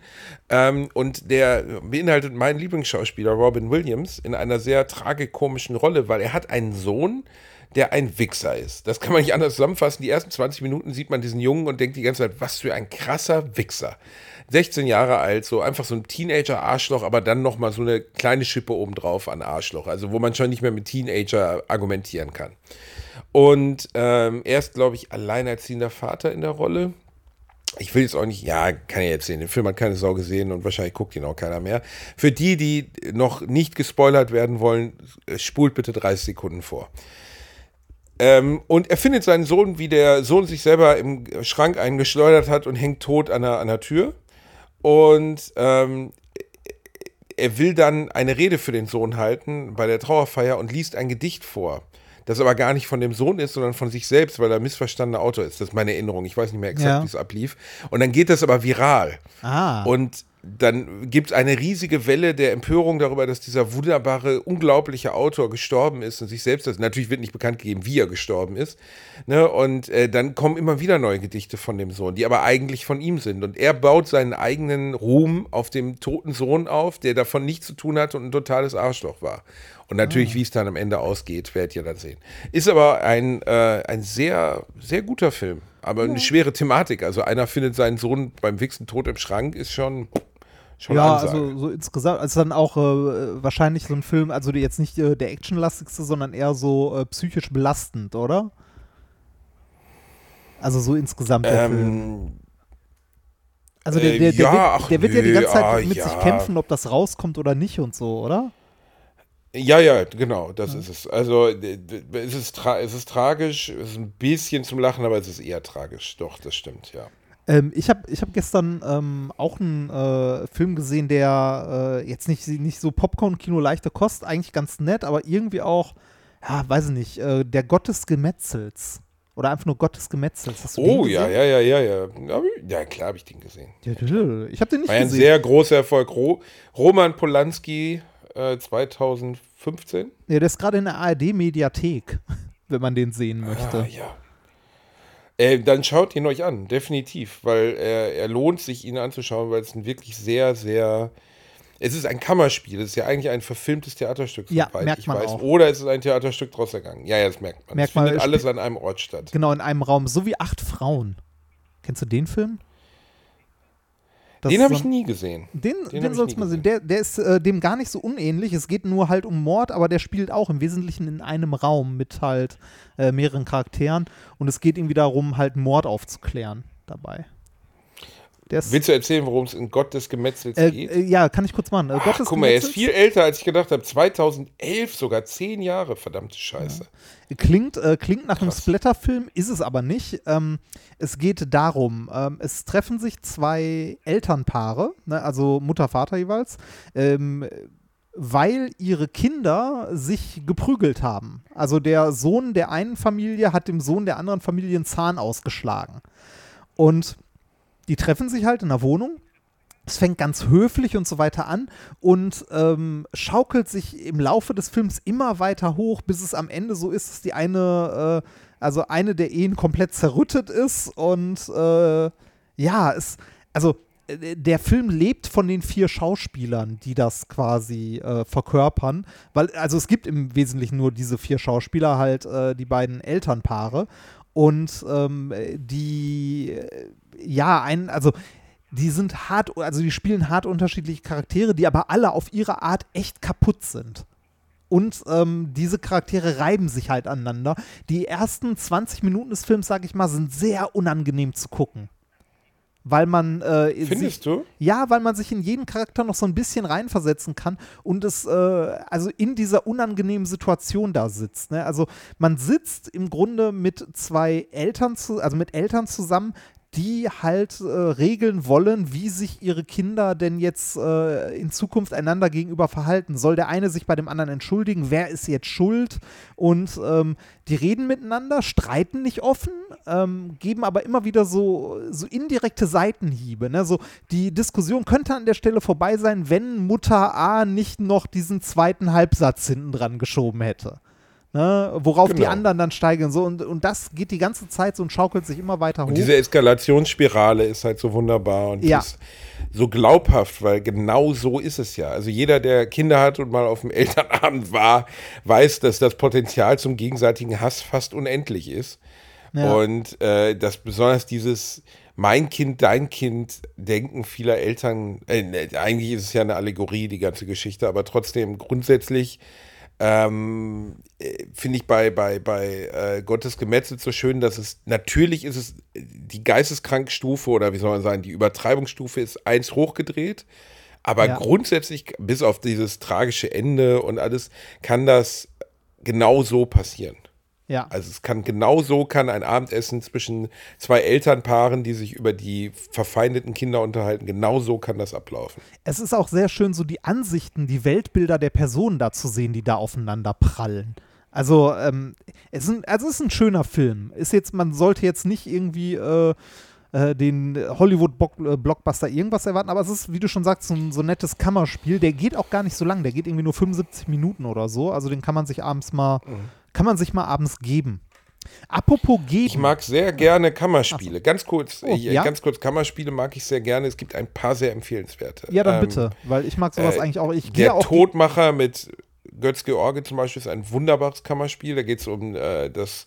Ähm, und der beinhaltet meinen Lieblingsschauspieler Robin Williams in einer sehr tragikomischen Rolle, weil er hat einen Sohn, der ein Wichser ist. Das kann man nicht anders zusammenfassen. Die ersten 20 Minuten sieht man diesen Jungen und denkt die ganze Zeit, was für ein krasser Wichser. 16 Jahre alt, so einfach so ein Teenager-Arschloch, aber dann nochmal so eine kleine Schippe obendrauf an Arschloch. Also wo man schon nicht mehr mit Teenager argumentieren kann. Und ähm, er ist, glaube ich, alleinerziehender Vater in der Rolle ich will jetzt auch nicht, ja, kann ich jetzt sehen. Den Film hat keine Sau gesehen und wahrscheinlich guckt ihn auch keiner mehr. Für die, die noch nicht gespoilert werden wollen, spult bitte 30 Sekunden vor. Ähm, und er findet seinen Sohn, wie der Sohn sich selber im Schrank eingeschleudert hat und hängt tot an der, an der Tür. Und ähm, er will dann eine Rede für den Sohn halten bei der Trauerfeier und liest ein Gedicht vor. Das aber gar nicht von dem Sohn ist, sondern von sich selbst, weil er missverstandener Autor ist. Das ist meine Erinnerung. Ich weiß nicht mehr exakt, Ja. wie es ablief. Und dann geht das aber viral. Ah. Und dann gibt es eine riesige Welle der Empörung darüber, dass dieser wunderbare, unglaubliche Autor gestorben ist und sich selbst das. Natürlich wird nicht bekannt gegeben, wie er gestorben ist. Ne? Und äh, dann kommen immer wieder neue Gedichte von dem Sohn, die aber eigentlich von ihm sind. Und er baut seinen eigenen Ruhm auf dem toten Sohn auf, der davon nichts zu tun hat und ein totales Arschloch war. Und natürlich, wie es dann am Ende ausgeht, werdet ihr dann sehen. Ist aber ein, äh, ein sehr, sehr guter Film. Aber eine schwere Thematik. Also einer findet seinen Sohn beim Wichsen tot im Schrank, ist schon, schon ja, also so insgesamt, also dann auch äh, wahrscheinlich so ein Film, also jetzt nicht äh, der actionlastigste, sondern eher so äh, psychisch belastend, oder? Also so insgesamt der Film. ähm, Also der, äh, der, der, ja, wird, ach der wird ja die ganze Zeit ah, mit ja. sich kämpfen, ob das rauskommt oder nicht und so, oder? Ja, ja, genau, das ist es. Also es ist, es ist tragisch, es ist ein bisschen zum Lachen, aber es ist eher tragisch. Doch, das stimmt, ja. Ähm, ich habe ich hab gestern ähm, auch einen äh, Film gesehen, der äh, jetzt nicht, nicht so Popcorn-Kino leichte Kost, eigentlich ganz nett, aber irgendwie auch, ja, weiß ich nicht, äh, der Gott des Gemetzels. Oder einfach nur Gott des Gemetzels. Hast du Oh, den ja, gesehen? ja, ja, ja, ja. Ja, klar habe ich den gesehen. ja. Ich habe den nicht War ja ein gesehen. sehr großer Erfolg. Ro Roman Polanski äh, 2015. Ja, der ist gerade in der ARD-Mediathek, wenn man den sehen möchte. Ah, ja. Äh, dann schaut ihn euch an, definitiv, weil er, er lohnt sich, ihn anzuschauen, weil es ein wirklich sehr, sehr. Es ist ein Kammerspiel, es ist ja eigentlich ein verfilmtes Theaterstück, Ja, merkt ich man weiß. auch. Oder es ist ein Theaterstück draus ergangen. Ja, ja, das merkt man. Merkt es man, findet es alles an einem Ort statt. Genau, in einem Raum, so wie acht Frauen. Kennst du den Film? Das Den habe ich nie gesehen. Den, Den den, sollst du mal sehen. Der, der ist äh, dem gar nicht so unähnlich. Es geht nur halt um Mord, aber der spielt auch im Wesentlichen in einem Raum mit halt äh, mehreren Charakteren. Und es geht irgendwie darum, halt Mord aufzuklären dabei. Willst du erzählen, worum es in Gott des Gemetzels äh, geht? äh, ja, kann ich kurz machen. Äh, Ach, Gottes guck mal, er ist Gemetzels viel älter, als ich gedacht habe. 2011 sogar, zehn Jahre, verdammte Scheiße. Klingt, äh, klingt nach einem Krass. Splatterfilm, ist es aber nicht. Ähm, es geht darum, ähm, es treffen sich zwei Elternpaare, ne, also Mutter, Vater jeweils, ähm, weil ihre Kinder sich geprügelt haben. Also der Sohn der einen Familie hat dem Sohn der anderen Familie einen Zahn ausgeschlagen. Und die treffen sich halt in der Wohnung. Es fängt ganz höflich und so weiter an und ähm, schaukelt sich im Laufe des Films immer weiter hoch, bis es am Ende so ist, dass die eine, äh, also eine der Ehen komplett zerrüttet ist und äh, ja, es, also äh, der Film lebt von den vier Schauspielern, die das quasi äh, verkörpern, weil also es gibt im Wesentlichen nur diese vier Schauspieler, halt äh, die beiden Elternpaare und ähm, die äh, ja ein also die sind hart, also die spielen hart unterschiedliche Charaktere, die aber alle auf ihre Art echt kaputt sind. Und ähm, diese Charaktere reiben sich halt aneinander. Die ersten 20 Minuten des Films, sag ich mal, sind sehr unangenehm zu gucken. weil man äh, Findest sich, du? Ja, weil man sich in jeden Charakter noch so ein bisschen reinversetzen kann und es äh, also in dieser unangenehmen Situation da sitzt. Ne? Also man sitzt im Grunde mit zwei Eltern zu, also mit Eltern zusammen, die halt äh, regeln wollen, wie sich ihre Kinder denn jetzt äh, in Zukunft einander gegenüber verhalten. Soll der eine sich bei dem anderen entschuldigen? Wer ist jetzt schuld? Und ähm, die reden miteinander, streiten nicht offen, ähm, geben aber immer wieder so, so indirekte Seitenhiebe. Ne? So, die Diskussion könnte an der Stelle vorbei sein, wenn Mutter A nicht noch diesen zweiten Halbsatz hinten dran geschoben hätte. Ne, worauf die Genau. anderen dann steigen so und, und das geht die ganze Zeit so und schaukelt sich immer weiter hoch. Und diese Eskalationsspirale ist halt so wunderbar und Ja. die ist so glaubhaft, weil genau so ist es ja. Also jeder, der Kinder hat und mal auf dem Elternabend war, weiß, dass das Potenzial zum gegenseitigen Hass fast unendlich ist. Ja. Und äh, das besonders dieses mein Kind, dein Kind, Denken vieler Eltern, äh, ne, eigentlich ist es ja eine Allegorie, die ganze Geschichte, aber trotzdem grundsätzlich ähm, äh, finde ich bei, bei, bei äh, Gottes Gemetzelt so schön, dass es natürlich ist es die Geisteskrankstufe oder wie soll man sagen, die Übertreibungsstufe ist eins hochgedreht. Aber Ja. grundsätzlich, bis auf dieses tragische Ende und alles, kann das genau so passieren. Ja. Also es kann genau so kann ein Abendessen zwischen zwei Elternpaaren, die sich über die verfeindeten Kinder unterhalten, genau so kann das ablaufen. es ist auch sehr schön, so die Ansichten, die Weltbilder der Personen da zu sehen, die da aufeinander prallen. Also, ähm, es, ist ein, also es ist ein schöner Film. Ist jetzt, man sollte jetzt nicht irgendwie äh, äh, den Hollywood-Blockbuster irgendwas erwarten, aber es ist, wie du schon sagst, so ein, so ein nettes Kammerspiel. Der geht auch gar nicht so lang, der geht irgendwie nur 75 Minuten oder so. Also den kann man sich abends mal, kann man sich mal abends geben. Apropos geben. Ich mag sehr gerne Kammerspiele. Ganz kurz, Oh, äh, ja? ganz kurz Kammerspiele mag ich sehr gerne. Es gibt ein paar sehr empfehlenswerte. ja, dann Ähm, bitte, weil ich mag sowas äh, eigentlich auch. Ich Der auch Todmacher mit Götz George zum Beispiel ist ein wunderbares Kammerspiel. Da geht es um äh, das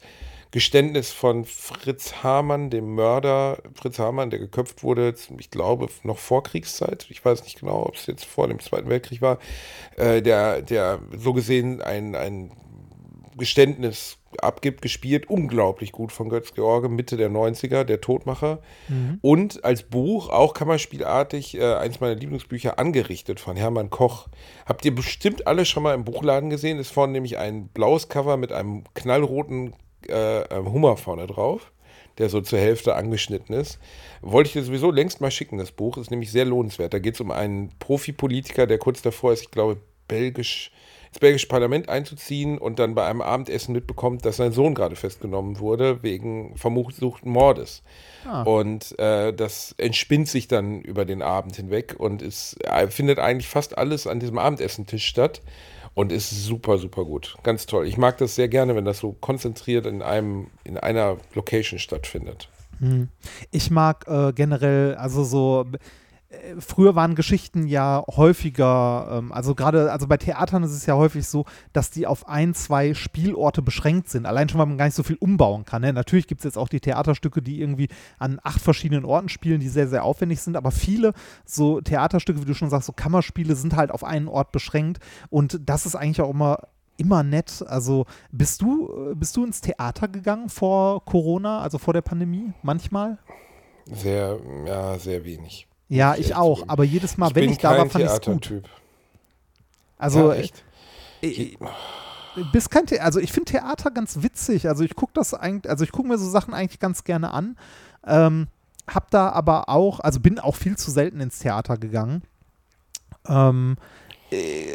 Geständnis von Fritz Hamann, dem Mörder Fritz Hamann, der geköpft wurde, ich glaube, noch vor Kriegszeit. Ich weiß nicht genau, ob es jetzt vor dem Zweiten Weltkrieg war. Äh, der, der so gesehen ein, ein Geständnis abgibt, gespielt, unglaublich gut von Götz George, Mitte der 90er, der Todmacher. Und als Buch, auch kammerspielartig, äh, eins meiner Lieblingsbücher, angerichtet von Hermann Koch. Habt ihr bestimmt alle schon mal im Buchladen gesehen? Ist vorne nämlich ein blaues Cover mit einem knallroten äh, äh, Hummer vorne drauf, der so zur Hälfte angeschnitten ist. Wollte ich dir sowieso längst mal schicken, das Buch. Ist nämlich sehr lohnenswert. Da geht es um einen Profipolitiker, der kurz davor ist, ich glaube, belgisch ins belgische Parlament einzuziehen und dann bei einem Abendessen mitbekommt, dass sein Sohn gerade festgenommen wurde wegen versuchten Mordes. Und äh, das entspinnt sich dann über den Abend hinweg und es äh, findet eigentlich fast alles an diesem Abendessentisch statt und ist super, super gut. Ganz toll. Ich mag das sehr gerne, wenn das so konzentriert in einem, in einer Location stattfindet. Ich mag äh, generell, also so, früher waren Geschichten ja häufiger, ähm, also gerade, also bei Theatern ist es ja häufig so, dass die auf ein, zwei Spielorte beschränkt sind. Allein schon, weil man gar nicht so viel umbauen kann. Ne? Natürlich gibt es jetzt auch die Theaterstücke, die irgendwie an acht verschiedenen Orten spielen, die sehr, sehr aufwendig sind, aber viele so Theaterstücke, wie du schon sagst, so Kammerspiele sind halt auf einen Ort beschränkt und das ist eigentlich auch immer immer nett. Also bist du, äh, bist du ins Theater gegangen vor Corona, also vor der Pandemie? Manchmal? Sehr, ja, sehr wenig. Ja, ich auch. zugeben. Aber jedes Mal, ich wenn ich da war, fand ich es gut. Theatertyp. Also, ja, echt. ich, bist kein The also ich finde Theater ganz witzig. Also ich gucke das eigentlich, also ich gucke mir so Sachen eigentlich ganz gerne an. Ähm, hab da aber auch, also bin auch viel zu selten ins Theater gegangen. Ähm, äh,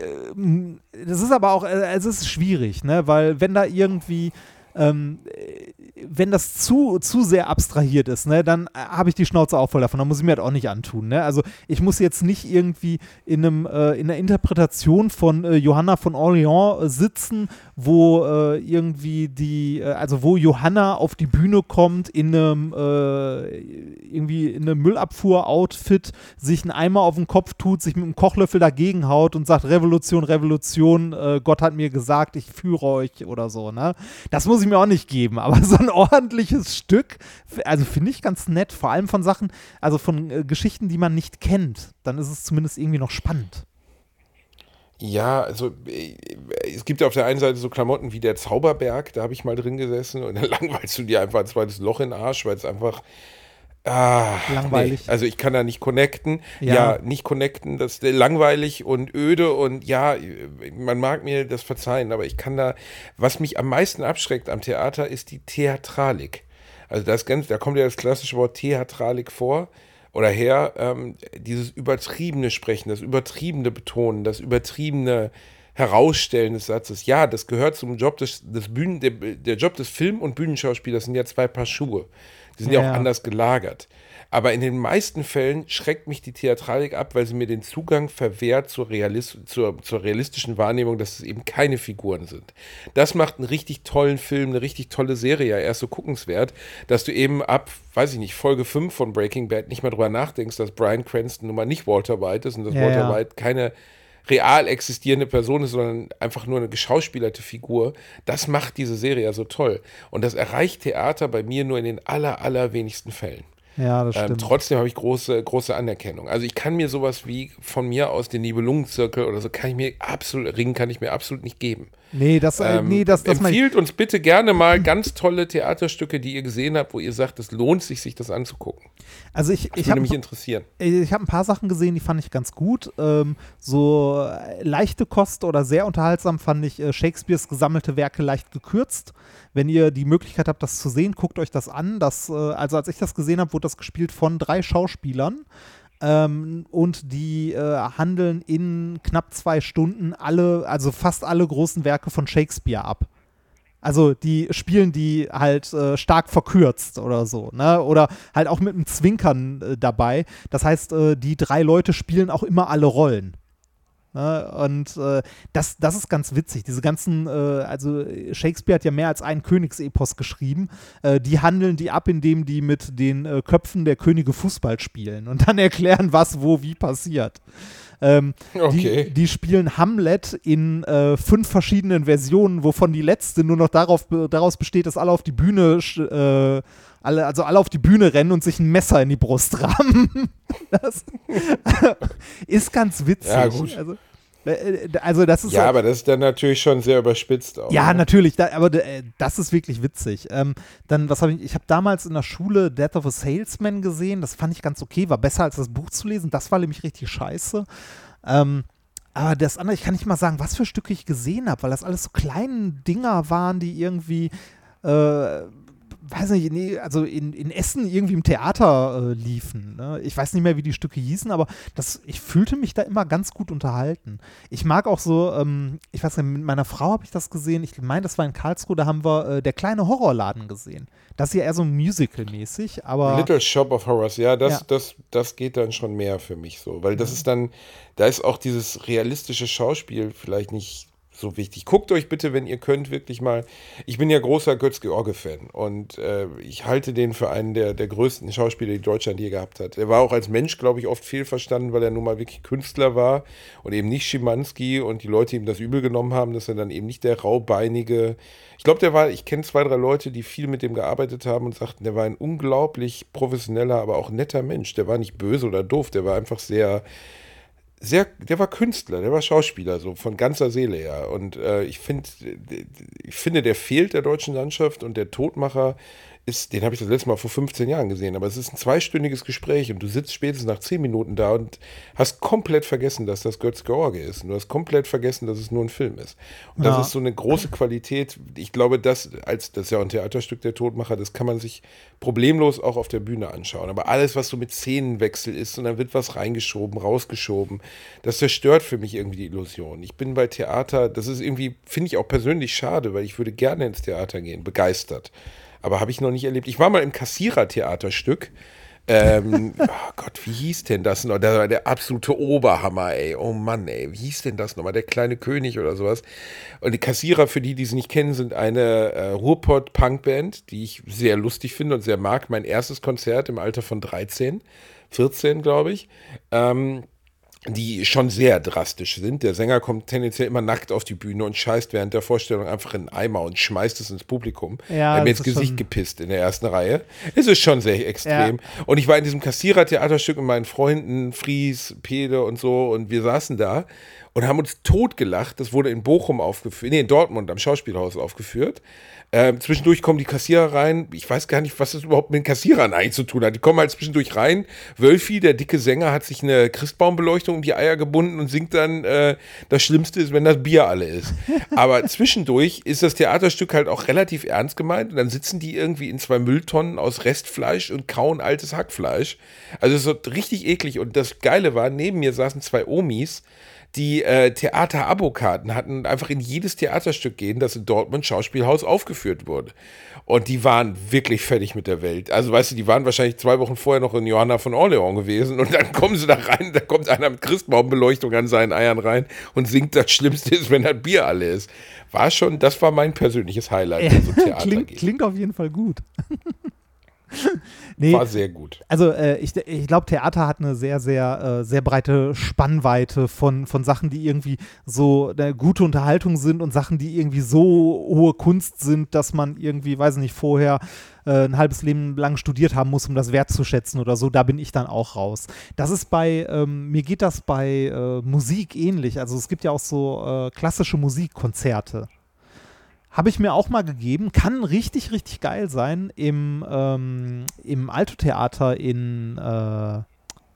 das ist aber auch, äh, es ist schwierig, ne? Weil wenn da irgendwie ähm, äh, wenn das zu, zu sehr abstrahiert ist, ne, dann äh, habe ich die Schnauze auch voll davon. Dann muss ich mir das auch nicht antun. Ne? Also ich muss jetzt nicht irgendwie in einem äh, in einer Interpretation von äh, Johanna von Orléans äh, sitzen, wo äh, irgendwie die, also wo Johanna auf die Bühne kommt in einem irgendwie in einem Müllabfuhr-Outfit, sich einen Eimer auf den Kopf tut, sich mit einem Kochlöffel dagegen haut und sagt Revolution, Revolution, Gott hat mir gesagt, ich führe euch oder so. Ne? Das muss ich mir auch nicht geben, aber so ein ordentliches Stück, also finde ich ganz nett, vor allem von Sachen, also von äh, Geschichten, die man nicht kennt, dann ist es zumindest irgendwie noch spannend. Ja, also äh, es gibt ja auf der einen Seite so Klamotten wie der Zauberberg, da habe ich mal drin gesessen und dann langweilst du dir einfach ein zweites Loch in den Arsch, weil es einfach Ah, Langweilig. Nee. Also ich kann da nicht connecten. Ja. Ja, nicht connecten. Das ist langweilig und öde und ja, man mag mir das verzeihen, aber ich kann da, was mich am meisten abschreckt am Theater, ist die Theatralik. Also das ganz, da kommt ja das klassische Wort Theatralik vor oder her, ähm, dieses übertriebene Sprechen, das übertriebene Betonen, das übertriebene Herausstellen des Satzes. Ja, das gehört zum Job des, des Bühnen, der, der Job des Film- und Bühnenschauspielers sind ja zwei Paar Schuhe. Die sind ja, Ja. auch anders gelagert. Aber in den meisten Fällen schreckt mich die Theatralik ab, weil sie mir den Zugang verwehrt zur, Realis zur, zur realistischen Wahrnehmung, dass es eben keine Figuren sind. Das macht einen richtig tollen Film, eine richtig tolle Serie ja erst so guckenswert, dass du eben ab, weiß ich nicht, Folge 5 von Breaking Bad nicht mehr drüber nachdenkst, dass Brian Cranston nun mal nicht Walter White ist und dass Ja, Walter ja. White keine real existierende Person ist, sondern einfach nur eine geschauspielerte Figur. Das macht diese Serie ja so toll. Und das erreicht Theater bei mir nur in den aller, allerwenigsten Fällen. Ja, das Ähm, stimmt. trotzdem habe ich große, große Anerkennung. Also ich kann mir sowas wie von mir aus den Nibelungenzirkel oder so kann ich mir absolut, Ring kann ich mir absolut nicht geben. Nee, das, äh, Ähm, nee, das, das empfiehlt uns bitte gerne mal ganz tolle Theaterstücke, die ihr gesehen habt, wo ihr sagt, es lohnt sich, sich das anzugucken. also ich, Das ich würde habe mich interessieren. ich habe ein paar Sachen gesehen, die fand ich ganz gut. Ähm, so äh, leichte Kost oder sehr unterhaltsam fand ich äh, Shakespeares gesammelte Werke leicht gekürzt. Wenn ihr die Möglichkeit habt, das zu sehen, guckt euch das an. Das, äh, also als ich das gesehen habe, wurde das gespielt von drei Schauspielern. Ähm, und die äh, handeln in knapp zwei Stunden alle, also fast alle großen Werke von Shakespeare ab. Also die spielen die halt äh, stark verkürzt oder so, ne? Oder halt auch mit einem Zwinkern äh, dabei. Das heißt, äh, die drei Leute spielen auch immer alle Rollen. Ne? Und äh, das, das ist ganz witzig. Diese ganzen, äh, also Shakespeare hat ja mehr als einen Königsepos geschrieben. Äh, die handeln die ab, indem die mit den äh, Köpfen der Könige Fußball spielen und dann erklären, was wo wie passiert. Ähm, Okay. die, die spielen Hamlet in äh, fünf verschiedenen Versionen, wovon die letzte nur noch darauf, daraus besteht, dass alle auf die Bühne, äh, alle, also alle auf die Bühne rennen und sich ein Messer in die Brust rammen. Das ist ganz witzig. Ja, gut. Also, also das ist Ja, aber das ist dann natürlich schon sehr überspitzt auch. ja, ne? natürlich, da, aber äh, das ist wirklich witzig. Ähm, dann, was habe ich, ich habe damals in der Schule Death of a Salesman gesehen, das fand ich ganz okay, war besser als das Buch zu lesen, das war nämlich richtig scheiße. Ähm, aber das andere, ich kann nicht mal sagen, was für Stücke ich gesehen habe, weil das alles so kleine Dinger waren, die irgendwie, äh, weiß nicht, nee, also in, in Essen irgendwie im Theater äh, liefen. Ne? Ich weiß nicht mehr, wie die Stücke hießen, aber das, ich fühlte mich da immer ganz gut unterhalten. Ich mag auch so, ähm, ich weiß nicht, mit meiner Frau habe ich das gesehen. Ich meine, das war in Karlsruhe, da haben wir äh, der kleine Horrorladen gesehen. Das ist ja eher so Musical-mäßig, aber. Little Shop of Horrors, ja, das, Ja. Das, das geht dann schon mehr für mich so, weil das ist dann, da ist auch dieses realistische Schauspiel vielleicht nicht so wichtig. Guckt euch bitte, wenn ihr könnt, wirklich mal. Ich bin ja großer Götz-George-Fan und äh, ich halte den für einen der, der größten Schauspieler, die Deutschland je gehabt hat. Er war auch als Mensch, glaube ich, oft fehlverstanden, weil er nun mal wirklich Künstler war und eben nicht Schimanski und die Leute ihm das übel genommen haben, dass er dann eben nicht der raubeinige. Ich glaube, der war, ich kenne zwei, drei Leute, die viel mit dem gearbeitet haben und sagten, der war ein unglaublich professioneller, aber auch netter Mensch. Der war nicht böse oder doof, der war einfach sehr sehr, der war Künstler, der war Schauspieler, so von ganzer Seele her. Und äh, ich finde, ich finde, der fehlt der deutschen Landschaft und der Todmacher ist, den habe ich das letzte Mal vor 15 Jahren gesehen, aber es ist ein zweistündiges Gespräch und du sitzt spätestens nach 10 Minuten da und hast komplett vergessen, dass das Götz George ist. Und du hast komplett vergessen, dass es nur ein Film ist. Und das Ja. ist so eine große Qualität. Ich glaube, das, als, das ist ja auch ein Theaterstück der Todmacher, das kann man sich problemlos auch auf der Bühne anschauen. Aber alles, was so mit Szenenwechsel ist und dann wird was reingeschoben, rausgeschoben, das zerstört für mich irgendwie die Illusion. Ich bin bei Theater, das ist irgendwie, finde ich auch persönlich schade, weil ich würde gerne ins Theater gehen, begeistert. Aber habe ich noch nicht erlebt. Ich war mal im Kassierer-Theaterstück. ähm, oh Gott, wie hieß denn das noch? Das war der absolute Oberhammer, ey. Oh Mann, ey. Wie hieß denn das nochmal? Der kleine König oder sowas. Und die Kassierer, für die, die sie nicht kennen, sind eine äh, Ruhrpott-Punkband, die ich sehr lustig finde und sehr mag. Mein erstes Konzert im Alter von 13, 14, glaube ich. Ähm, die schon sehr drastisch sind. Der Sänger kommt tendenziell immer nackt auf die Bühne und scheißt während der Vorstellung einfach in einen Eimer und schmeißt es ins Publikum. Ja, er hat mir ins Gesicht gepisst in der ersten Reihe. Es ist schon sehr extrem. Und ich war in diesem Kassierer-Theaterstück mit meinen Freunden, Fries, Pede und so, und wir saßen da und haben uns totgelacht. Das wurde in Bochum aufgeführt, nee, in Dortmund am Schauspielhaus aufgeführt. Ähm, zwischendurch kommen die Kassierer rein. Ich weiß gar nicht, was das überhaupt mit den Kassierern eigentlich zu tun hat. Die kommen halt zwischendurch rein. Wölfi, der dicke Sänger, hat sich eine Christbaumbeleuchtung um die Eier gebunden und singt dann, äh, das Schlimmste ist, wenn das Bier alle ist. Aber zwischendurch ist das Theaterstück halt auch relativ ernst gemeint und dann sitzen die irgendwie in zwei Mülltonnen aus Restfleisch und kauen altes Hackfleisch. Also es ist so richtig eklig. Und das Geile war, neben mir saßen zwei Omis, die äh, Theater-Abokarten hatten und einfach in jedes Theaterstück gehen, das in Dortmund Schauspielhaus aufgeführt wurde. Und die waren wirklich fertig mit der Welt. Also, weißt du, die waren wahrscheinlich zwei Wochen vorher noch in Johanna von Orleans gewesen und dann kommen sie da rein, da kommt einer mit Christbaumbeleuchtung an seinen Eiern rein und singt das Schlimmste ist, wenn das Bier alle ist. War schon, das war mein persönliches Highlight, wenn so Theater klingt, klingt auf jeden Fall gut. nee, War sehr gut. also äh, ich, ich glaube, Theater hat eine sehr, sehr, äh, sehr breite Spannweite von, von Sachen, die irgendwie so eine gute Unterhaltung sind und Sachen, die irgendwie so hohe Kunst sind, dass man irgendwie, weiß nicht, vorher äh, ein halbes Leben lang studiert haben muss, um das wertzuschätzen oder so. Da bin ich dann auch raus. Das ist bei, ähm, mir geht das bei äh, Musik ähnlich. Also es gibt ja auch so äh, klassische Musikkonzerte. Habe ich mir auch mal gegeben. Kann richtig, richtig geil sein. Im, ähm, im Alto-Theater in, äh,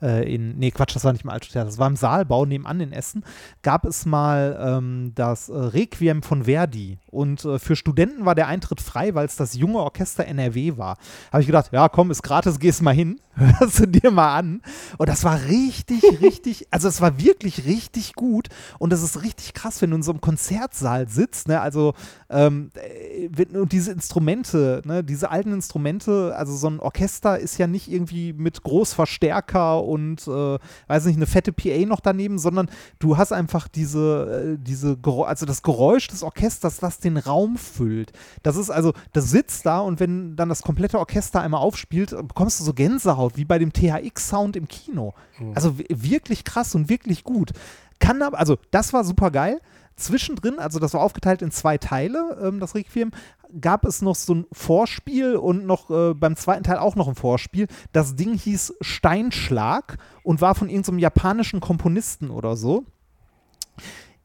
äh, in, nee, Quatsch, das war nicht im Alto-Theater, das war im Saalbau nebenan in Essen, gab es mal ähm, das äh, Requiem von Verdi. Und äh, für Studenten war der Eintritt frei, weil es das junge Orchester NRW war. Habe ich gedacht, ja, komm, ist gratis, gehst mal hin, hörst du dir mal an. Und das war richtig, richtig, also es war wirklich richtig gut. Und das ist richtig krass, wenn du in so einem Konzertsaal sitzt, ne? Also, ähm, äh, und diese Instrumente, ne, diese alten Instrumente, also so ein Orchester ist ja nicht irgendwie mit Großverstärker und, äh, weiß nicht, eine fette PA noch daneben, sondern du hast einfach diese, äh, diese, also das Geräusch des Orchesters, das den Raum füllt. Das ist also, das sitzt da und wenn dann das komplette Orchester einmal aufspielt, bekommst du so Gänsehaut, wie bei dem THX-Sound im Kino. Also w- wirklich krass und wirklich gut. Kann aber, also das war super geil. Zwischendrin, also das war aufgeteilt in zwei Teile, ähm, das Requiem, gab es noch so ein Vorspiel und noch äh, beim zweiten Teil auch noch ein Vorspiel. Das Ding hieß Steinschlag und war von irgendeinem japanischen Komponisten oder so.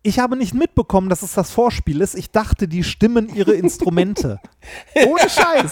Ich habe nicht mitbekommen, dass es das Vorspiel ist. Ich dachte, die stimmen ihre Instrumente. Ohne Scheiß.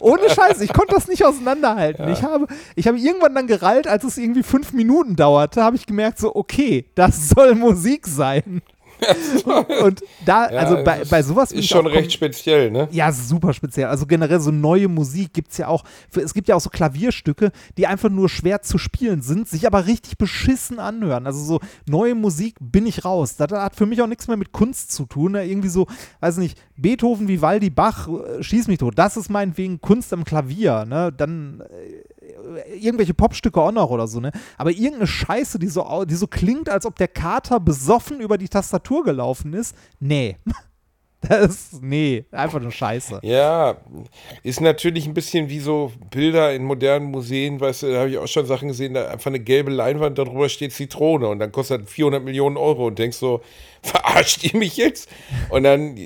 Ohne Scheiß. Ich konnte das nicht auseinanderhalten. Ich, habe, ich habe irgendwann dann gerallt, als es irgendwie fünf Minuten dauerte, habe ich gemerkt, so, okay, das soll Musik sein. Und da, Ja, also bei, bei sowas Ist schon recht speziell, ne? ja, super speziell. Also generell so neue Musik gibt es ja auch. Es gibt ja auch so Klavierstücke, die einfach nur schwer zu spielen sind, sich aber richtig beschissen anhören. Also so neue Musik bin ich raus. Das hat für mich auch nichts mehr mit Kunst zu tun. Ne? Irgendwie so, weiß nicht, Beethoven, Vivaldi, Bach, äh, schieß mich tot. Das ist meinetwegen Kunst am Klavier. Ne? Dann äh, irgendwelche Popstücke auch noch oder so, ne? Aber irgendeine Scheiße, die so, die so klingt, als ob der Kater besoffen über die Tastatur gelaufen ist. Nee. Das ist, nee, einfach nur Scheiße. Ja, ist natürlich ein bisschen wie so Bilder in modernen Museen, weißt du, da habe ich auch schon Sachen gesehen, da einfach eine gelbe Leinwand, darüber steht Zitrone und dann kostet das 400 Millionen Euro und denkst so, verarscht ihr mich jetzt? Und dann,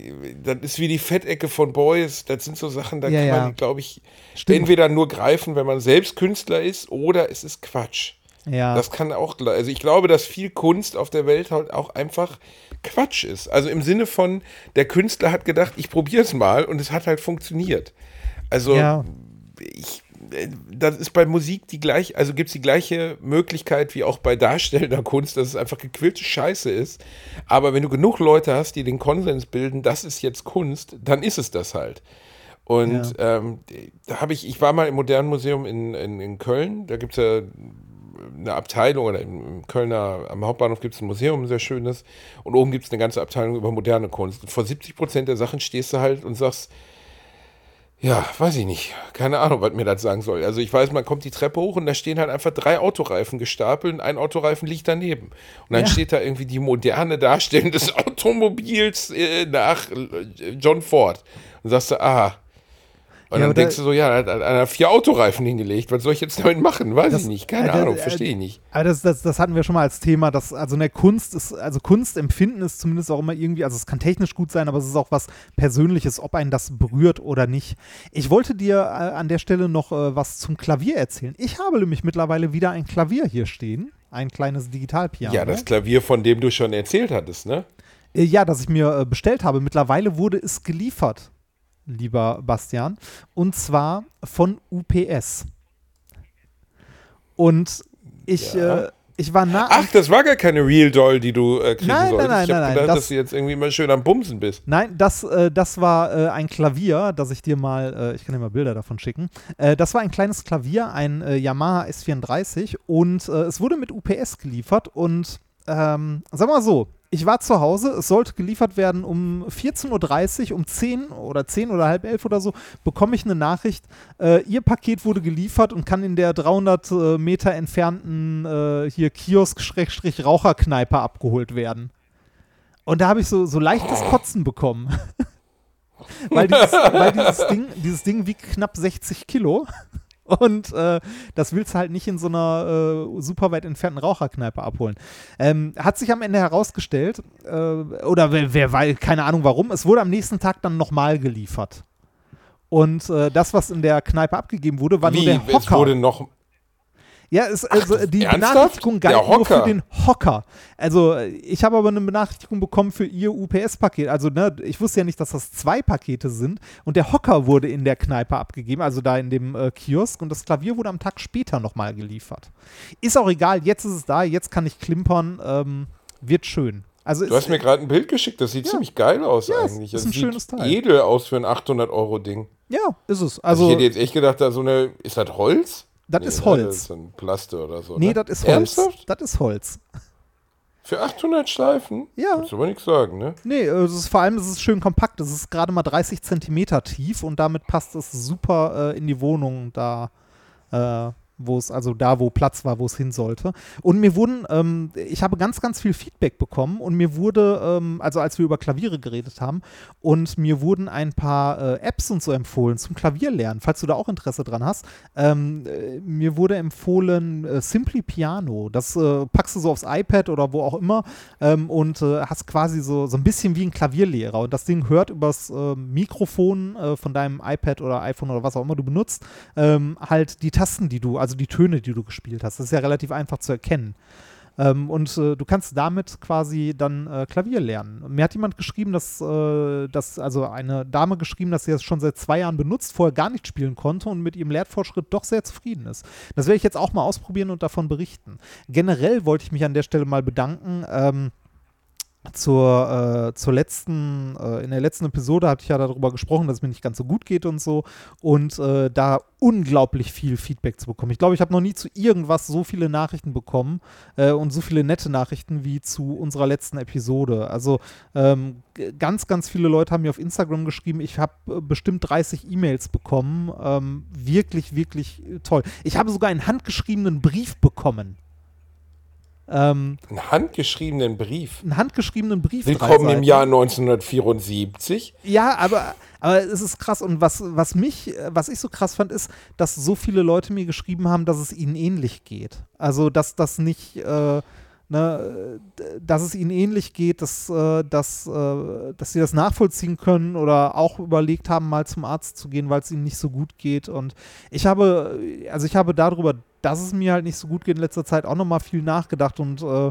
das ist wie die Fettecke von Boys, das sind so Sachen, da Ja, kann ja. man, glaube ich, Stimmt. entweder nur greifen, wenn man selbst Künstler ist oder es ist Quatsch. Ja. Das kann auch, also ich glaube, dass viel Kunst auf der Welt halt auch einfach Quatsch ist. Also im Sinne von, der Künstler hat gedacht, ich probiere es mal und es hat halt funktioniert. Also ja. ich, äh, das ist bei Musik die gleiche, also gibt es die gleiche Möglichkeit wie auch bei darstellender Kunst, dass es einfach gequillte Scheiße ist. Aber wenn du genug Leute hast, die den Konsens bilden, das ist jetzt Kunst, dann ist es das halt. Und ähm, da habe ich, ich war mal im Modernen Museum in, in, in Köln, da gibt es ja eine Abteilung oder im Kölner am Hauptbahnhof gibt es ein Museum, ein sehr schönes. Und oben gibt es eine ganze Abteilung über moderne Kunst. Und vor 70 Prozent der Sachen stehst du halt und sagst, ja, weiß ich nicht. Keine Ahnung, was mir das sagen soll. Also ich weiß, man kommt die Treppe hoch und da stehen halt einfach drei Autoreifen gestapelt und ein Autoreifen liegt daneben. Und dann Ja. steht da irgendwie die moderne Darstellung des Automobils äh, nach äh, John Ford. Und sagst du, aha. Und Ja, dann denkst du so, ja, hat einer vier Autoreifen hingelegt. Was soll ich jetzt damit machen? Weiß Das- ich nicht. Keine äh, Ahnung, äh, verstehe ich nicht. Aber das, das, das hatten wir schon mal als Thema, dass also eine Kunst ist, also Kunstempfinden ist zumindest auch immer irgendwie, also es kann technisch gut sein, aber es ist auch was Persönliches, ob einen das berührt oder nicht. Ich wollte dir äh, an der Stelle noch äh, was zum Klavier erzählen. Ich habe nämlich mittlerweile wieder ein Klavier hier stehen. ein kleines Digitalpiano. Ja, das Klavier, von dem du schon erzählt hattest, ne? Äh, Ja, das ich mir äh, bestellt habe. Mittlerweile wurde es geliefert, lieber Bastian. Und zwar von UPS. Und ich, Ja. äh, ich war nah. Ach, das war gar keine Real Doll, die du äh, kriegen Nein, nein, solltest. nein, ich habe nein, nein, gedacht, das- dass du jetzt irgendwie mal schön am Bumsen bist. Nein, das, äh, das war äh, ein Klavier, das ich dir mal, äh, ich kann dir mal Bilder davon schicken. Äh, das war ein kleines Klavier, ein äh, Yamaha S34 und es wurde mit UPS geliefert und ähm, sag mal so, ich war zu Hause, es sollte geliefert werden um 14.30 Uhr, um 10 oder 10 oder halb 11 oder so, bekomme ich eine Nachricht, äh, Ihr Paket wurde geliefert und kann in der 300 äh, Meter entfernten äh, hier Kiosk-Raucherkneipe abgeholt werden. Und da habe ich so, so leichtes Kotzen bekommen. weil dieses, weil dieses, Ding, dieses Ding wiegt knapp 60 Kilo. Und äh, das willst du halt nicht in so einer äh, super weit entfernten Raucherkneipe abholen. Ähm, hat sich am Ende herausgestellt, äh, oder wer, wer weiß, keine Ahnung warum, es wurde am nächsten Tag dann nochmal geliefert. Und äh, das, was in der Kneipe abgegeben wurde, war Wie, nur der es Hocker. wurde noch. Ja, es, also das- die ernsthaft? Benachrichtigung galt nur für den Hocker. Also ich habe aber eine Benachrichtigung bekommen für ihr UPS-Paket. Also ne, ich wusste ja nicht, dass das zwei Pakete sind. Und der Hocker wurde in der Kneipe abgegeben, also da in dem äh, Kiosk. Und das Klavier wurde am Tag später nochmal geliefert. Ist auch egal, jetzt ist es da, jetzt kann ich klimpern. Ähm, wird schön. Also Du ist, hast mir gerade ein Bild geschickt, das sieht ziemlich geil aus Ja, eigentlich. ist Das ein sieht schönes Teil. edel aus für ein 800-Euro-Ding. ja, ist es. Also, ich Also hätte jetzt echt gedacht, da so eine. Ist das Holz? Das Nee, ist ne, Holz. Das ist ein Plaste oder so. nee, ne? das ist Holz. Ernsthaft? Das ist Holz. Für 800 Schleifen? Ja. Kannst du aber nichts sagen, ne? Nee, äh, es ist vor allem, es ist schön kompakt. Es ist gerade mal 30 Zentimeter tief und damit passt es super äh, in die Wohnung da, äh, wo es, also da, wo Platz war, wo es hin sollte. Und mir wurden, ähm, ich habe ganz, ganz viel Feedback bekommen und mir wurde, ähm, also als wir über Klaviere geredet haben, und mir wurden ein paar äh, Apps und so empfohlen zum Klavierlernen, falls du da auch Interesse dran hast. Ähm, äh, mir wurde empfohlen äh, Simply Piano. Das äh, packst du so aufs iPad oder wo auch immer ähm, und äh, hast quasi so, so ein bisschen wie ein Klavierlehrer. Und das Ding hört übers äh, Mikrofon von deinem iPad oder iPhone oder was auch immer du benutzt, ähm, halt die Tasten, die du, also die Töne, die du gespielt hast. Das ist ja relativ einfach zu erkennen. Ähm, und äh, du kannst damit quasi dann äh, Klavier lernen. Mir hat jemand geschrieben, dass, äh, dass, also eine Dame geschrieben, dass sie das schon seit zwei Jahren benutzt, vorher gar nicht spielen konnte und mit ihrem Lernfortschritt doch sehr zufrieden ist. Das werde ich jetzt auch mal ausprobieren und davon berichten. Generell wollte ich mich an der Stelle mal bedanken. Ähm, zur, äh, zur letzten, äh, in der letzten Episode hatte ich ja darüber gesprochen, dass es mir nicht ganz so gut geht und so und äh, da unglaublich viel Feedback zu bekommen. Ich glaube, ich habe noch nie zu irgendwas so viele Nachrichten bekommen äh, und so viele nette Nachrichten wie zu unserer letzten Episode. Also ähm, ganz, ganz viele Leute haben mir auf Instagram geschrieben, ich habe äh, bestimmt 30 E-Mails bekommen. Ähm, wirklich, wirklich äh, toll. Ich habe sogar einen handgeschriebenen Brief bekommen. Ähm, Einen handgeschriebenen Brief. einen handgeschriebenen Brief. Willkommen im. Jahr 1974. Ja, aber, aber es ist krass. Und was, was mich, was ich so krass fand, ist, dass so viele Leute mir geschrieben haben, dass es ihnen ähnlich geht. Also, dass das nicht, äh, ne, dass es ihnen ähnlich geht, dass, äh, dass, äh, dass sie das nachvollziehen können oder auch überlegt haben, mal zum Arzt zu gehen, weil es ihnen nicht so gut geht. Und ich habe, also ich habe darüber, dass es mir halt nicht so gut geht in letzter Zeit auch nochmal viel nachgedacht und äh,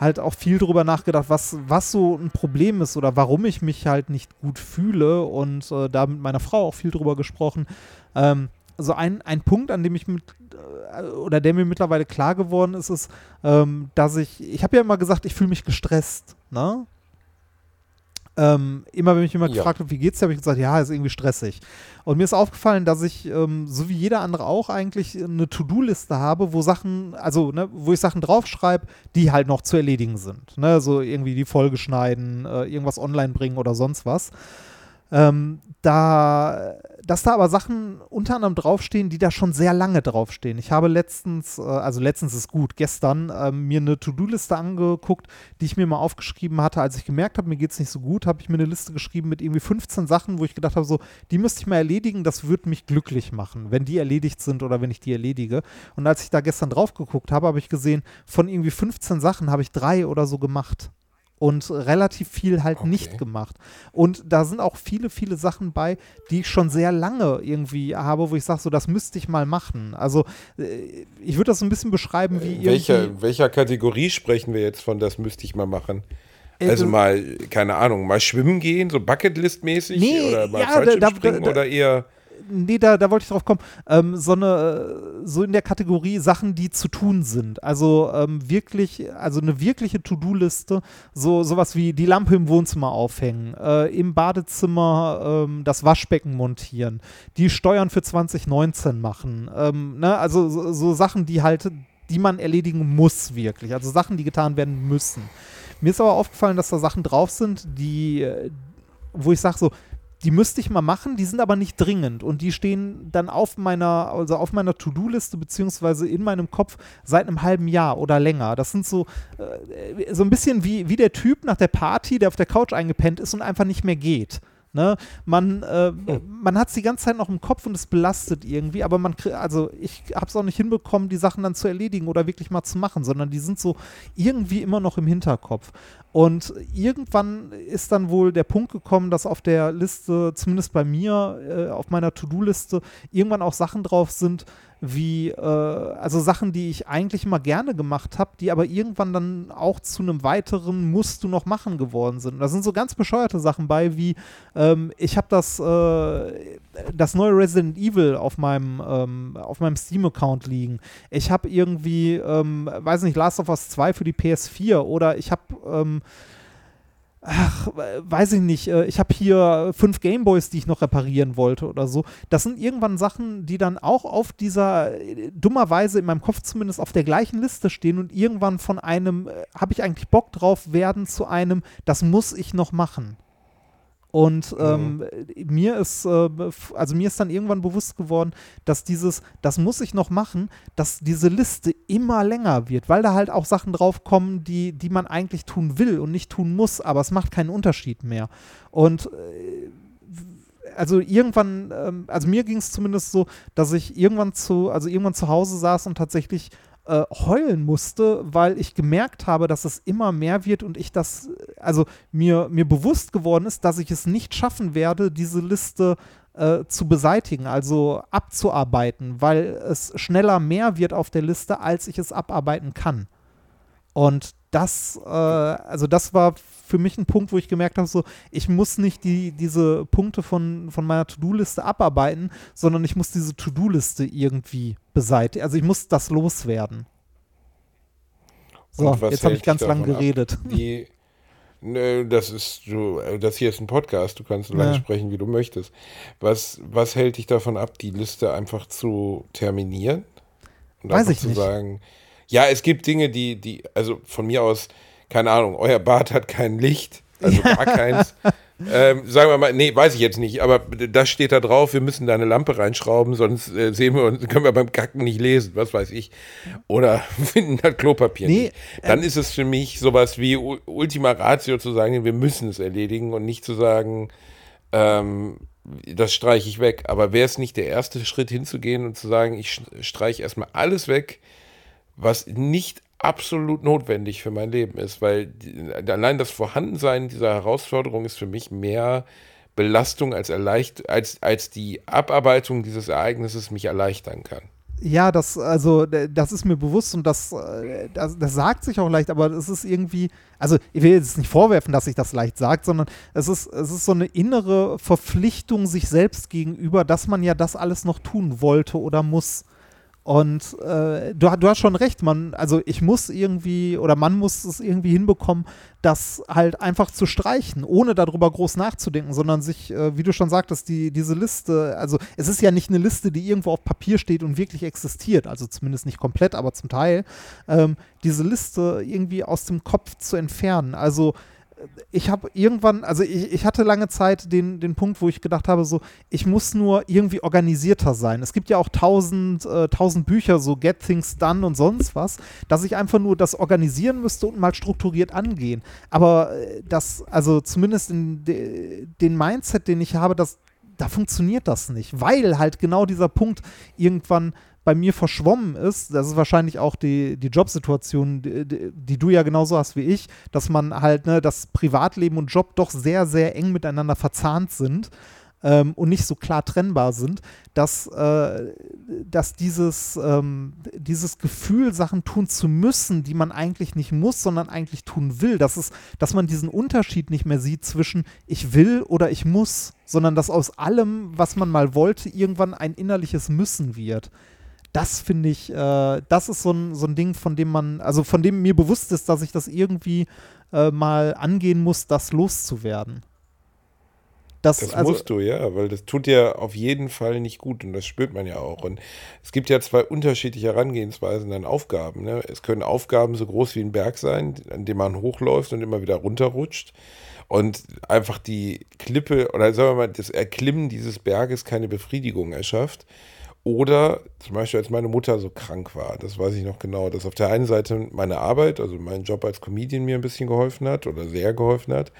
halt auch viel drüber nachgedacht, was, was so ein Problem ist oder warum ich mich halt nicht gut fühle und äh, da mit meiner Frau auch viel drüber gesprochen. Ähm, so ein, ein Punkt, an dem ich mit, äh, oder der mir mittlerweile klar geworden ist, ist, ähm, dass ich, ich habe ja immer gesagt, ich fühle mich gestresst, ne? Ähm, immer wenn mich jemand Ja. gefragt hat, wie geht's dir, habe ich gesagt, ja, ist irgendwie stressig. Und mir ist aufgefallen, dass ich, ähm, so wie jeder andere auch, eigentlich eine To-Do-Liste habe, wo Sachen, also ne, wo ich Sachen draufschreibe, die halt noch zu erledigen sind. Ne? So irgendwie die Folge schneiden, äh, irgendwas online bringen oder sonst was. Ähm, da, dass da aber Sachen unter anderem draufstehen, die da schon sehr lange draufstehen. Ich habe letztens, äh, also letztens ist gut, gestern ähm, mir eine To-Do-Liste angeguckt, die ich mir mal aufgeschrieben hatte, als ich gemerkt habe, mir geht es nicht so gut, habe ich mir eine Liste geschrieben mit irgendwie 15 Sachen, wo ich gedacht habe, so, die müsste ich mal erledigen, das würde mich glücklich machen, wenn die erledigt sind oder wenn ich die erledige. Und als ich da gestern drauf geguckt habe, habe ich gesehen, von irgendwie 15 Sachen habe ich drei oder so gemacht. Und relativ viel halt Okay. nicht gemacht. Und da sind auch viele, viele Sachen bei, die ich schon sehr lange irgendwie habe, wo ich sage, so, das müsste ich mal machen. Also äh, ich würde das so ein bisschen beschreiben wie In welcher, irgendwie. welcher Kategorie sprechen wir jetzt von, das müsste ich mal machen? Äh, Also mal, keine Ahnung, mal schwimmen gehen, so Bucketlist-mäßig? Nee, oder mal ja, da- da- da- oder eher. Nee, da, da wollte ich drauf kommen. Ähm, so eine, äh, so in der Kategorie Sachen, die zu tun sind. Also ähm, wirklich, also eine wirkliche To-Do-Liste, so sowas wie die Lampe im Wohnzimmer aufhängen, äh, im Badezimmer ähm, das Waschbecken montieren, die Steuern für 2019 machen. Ähm, ne? Also so, so Sachen, die halt, die man erledigen muss wirklich. Also Sachen, die getan werden müssen. Mir ist aber aufgefallen, dass da Sachen drauf sind, die, äh, wo ich sage so, die müsste ich mal machen, die sind aber nicht dringend und die stehen dann auf meiner, also auf meiner To-Do-Liste beziehungsweise in meinem Kopf seit einem halben Jahr oder länger. Das sind so, äh, so ein bisschen wie, wie der Typ nach der Party, der auf der Couch eingepennt ist und einfach nicht mehr geht. Ne? Man, äh, man hat es die ganze Zeit noch im Kopf und es belastet irgendwie, aber man, also ich habe es auch nicht hinbekommen, die Sachen dann zu erledigen oder wirklich mal zu machen, sondern die sind so irgendwie immer noch im Hinterkopf. Und irgendwann ist dann wohl der Punkt gekommen, dass auf der Liste, zumindest bei mir, äh, auf meiner To-Do-Liste, irgendwann auch Sachen drauf sind, wie, äh, also Sachen, die ich eigentlich immer gerne gemacht habe, die aber irgendwann dann auch zu einem weiteren Musst du noch machen geworden sind. Da sind so ganz bescheuerte Sachen bei, wie ähm, ich habe das, äh, das neue Resident Evil auf meinem, ähm, auf meinem Steam-Account liegen. Ich habe irgendwie, ähm, weiß nicht, Last of Us 2 für die PS4 oder ich habe ähm, Ach, weiß ich nicht. äh, Ich habe hier fünf Gameboys, die ich noch reparieren wollte oder so. Das sind irgendwann Sachen, die dann auch auf dieser, äh, dummerweise in meinem Kopf zumindest auf der gleichen Liste stehen und irgendwann von einem, äh, habe ich eigentlich Bock drauf, werden zu einem, das muss ich noch machen. Und ähm, mir ist, äh, also mir ist dann irgendwann bewusst geworden, dass dieses, das muss ich noch machen, dass diese Liste immer länger wird, weil da halt auch Sachen draufkommen, die, die man eigentlich tun will und nicht tun muss, aber es macht keinen Unterschied mehr. Und äh, also irgendwann, ähm, also mir ging es zumindest so, dass ich irgendwann zu, also irgendwann zu Hause saß und tatsächlich äh, heulen musste, weil ich gemerkt habe, dass es immer mehr wird und ich das, also mir, mir bewusst geworden ist, dass ich es nicht schaffen werde, diese Liste äh, zu beseitigen, also abzuarbeiten, weil es schneller mehr wird auf der Liste, als ich es abarbeiten kann. Und das, äh, also das war für mich ein Punkt, wo ich gemerkt habe, so, ich muss nicht die, diese Punkte von, von meiner To-Do-Liste abarbeiten, sondern ich muss diese To-Do-Liste irgendwie beseitigen. Also ich muss das loswerden. So, jetzt habe ich ganz lang ab? geredet. Die, nö, das ist, du, das hier ist ein Podcast, du kannst so lange Ja. sprechen, wie du möchtest. Was, was hält dich davon ab, die Liste einfach zu terminieren? Und Weiß ich zu nicht. sagen, ja, es gibt Dinge, die, die, also von mir aus, keine Ahnung, euer Bad hat kein Licht, also gar keins. Ähm, sagen wir mal, nee, weiß ich jetzt nicht, aber das steht da drauf, wir müssen da eine Lampe reinschrauben, sonst äh, sehen wir uns, können wir beim Kacken nicht lesen, was weiß ich. Oder finden das Klopapier Nee, nicht. Dann ist es für mich sowas wie Ultima Ratio zu sagen, wir müssen es erledigen und nicht zu sagen, ähm, das streiche ich weg. Aber wäre es nicht der erste Schritt hinzugehen und zu sagen, ich streiche erstmal alles weg, was nicht absolut notwendig für mein Leben ist, weil allein das Vorhandensein dieser Herausforderung ist für mich mehr Belastung als, erleicht, als, als die Abarbeitung dieses Ereignisses mich erleichtern kann. Ja, das, also, das ist mir bewusst und das, äh, das, das sagt sich auch leicht, aber es ist irgendwie, also ich will jetzt nicht vorwerfen, dass sich das leicht sagt, sondern es ist, es ist so eine innere Verpflichtung sich selbst gegenüber, dass man ja das alles noch tun wollte oder muss. Und äh, du, du hast schon recht, man, also ich muss irgendwie oder man muss es irgendwie hinbekommen, das halt einfach zu streichen, ohne darüber groß nachzudenken, sondern sich, äh, wie du schon sagtest, die, diese Liste, also es ist ja nicht eine Liste, die irgendwo auf Papier steht und wirklich existiert, also zumindest nicht komplett, aber zum Teil, ähm, diese Liste irgendwie aus dem Kopf zu entfernen. Also ich habe irgendwann, also ich, ich hatte lange Zeit den, den Punkt, wo ich gedacht habe, so, ich muss nur irgendwie organisierter sein. Es gibt ja auch tausend, äh, tausend Bücher, so Get Things Done und sonst was, dass ich einfach nur das organisieren müsste und mal strukturiert angehen. Aber äh, das, also zumindest in de, den Mindset, den ich habe, das, da funktioniert das nicht, weil halt genau dieser Punkt irgendwann bei mir verschwommen ist, das ist wahrscheinlich auch die, die Jobsituation, die, die, die, du ja genauso hast wie ich, dass man halt, ne, das Privatleben und Job doch sehr, sehr eng miteinander verzahnt sind ähm, und nicht so klar trennbar sind, dass, äh, dass dieses, ähm, dieses Gefühl, Sachen tun zu müssen, die man eigentlich nicht muss, sondern eigentlich tun will, dass, es, dass man diesen Unterschied nicht mehr sieht zwischen ich will oder ich muss, sondern dass aus allem, was man mal wollte, irgendwann ein innerliches Müssen wird das finde ich, äh, das ist so ein, so ein Ding, von dem man, also von dem mir bewusst ist, dass ich das irgendwie äh, mal angehen muss, das loszuwerden. Das, das also, musst du, ja, weil das tut dir auf jeden Fall nicht gut und das spürt man ja auch. Und es gibt ja zwei unterschiedliche Herangehensweisen an Aufgaben. Ne? Es können Aufgaben so groß wie ein Berg sein, an dem man hochläuft und immer wieder runterrutscht und einfach die Klippe oder sagen wir mal, das Erklimmen dieses Berges keine Befriedigung erschafft. Oder zum Beispiel, als meine Mutter so krank war, das weiß ich noch genau, dass auf der einen Seite meine Arbeit, also mein Job als Comedian mir ein bisschen geholfen hat oder sehr geholfen hat,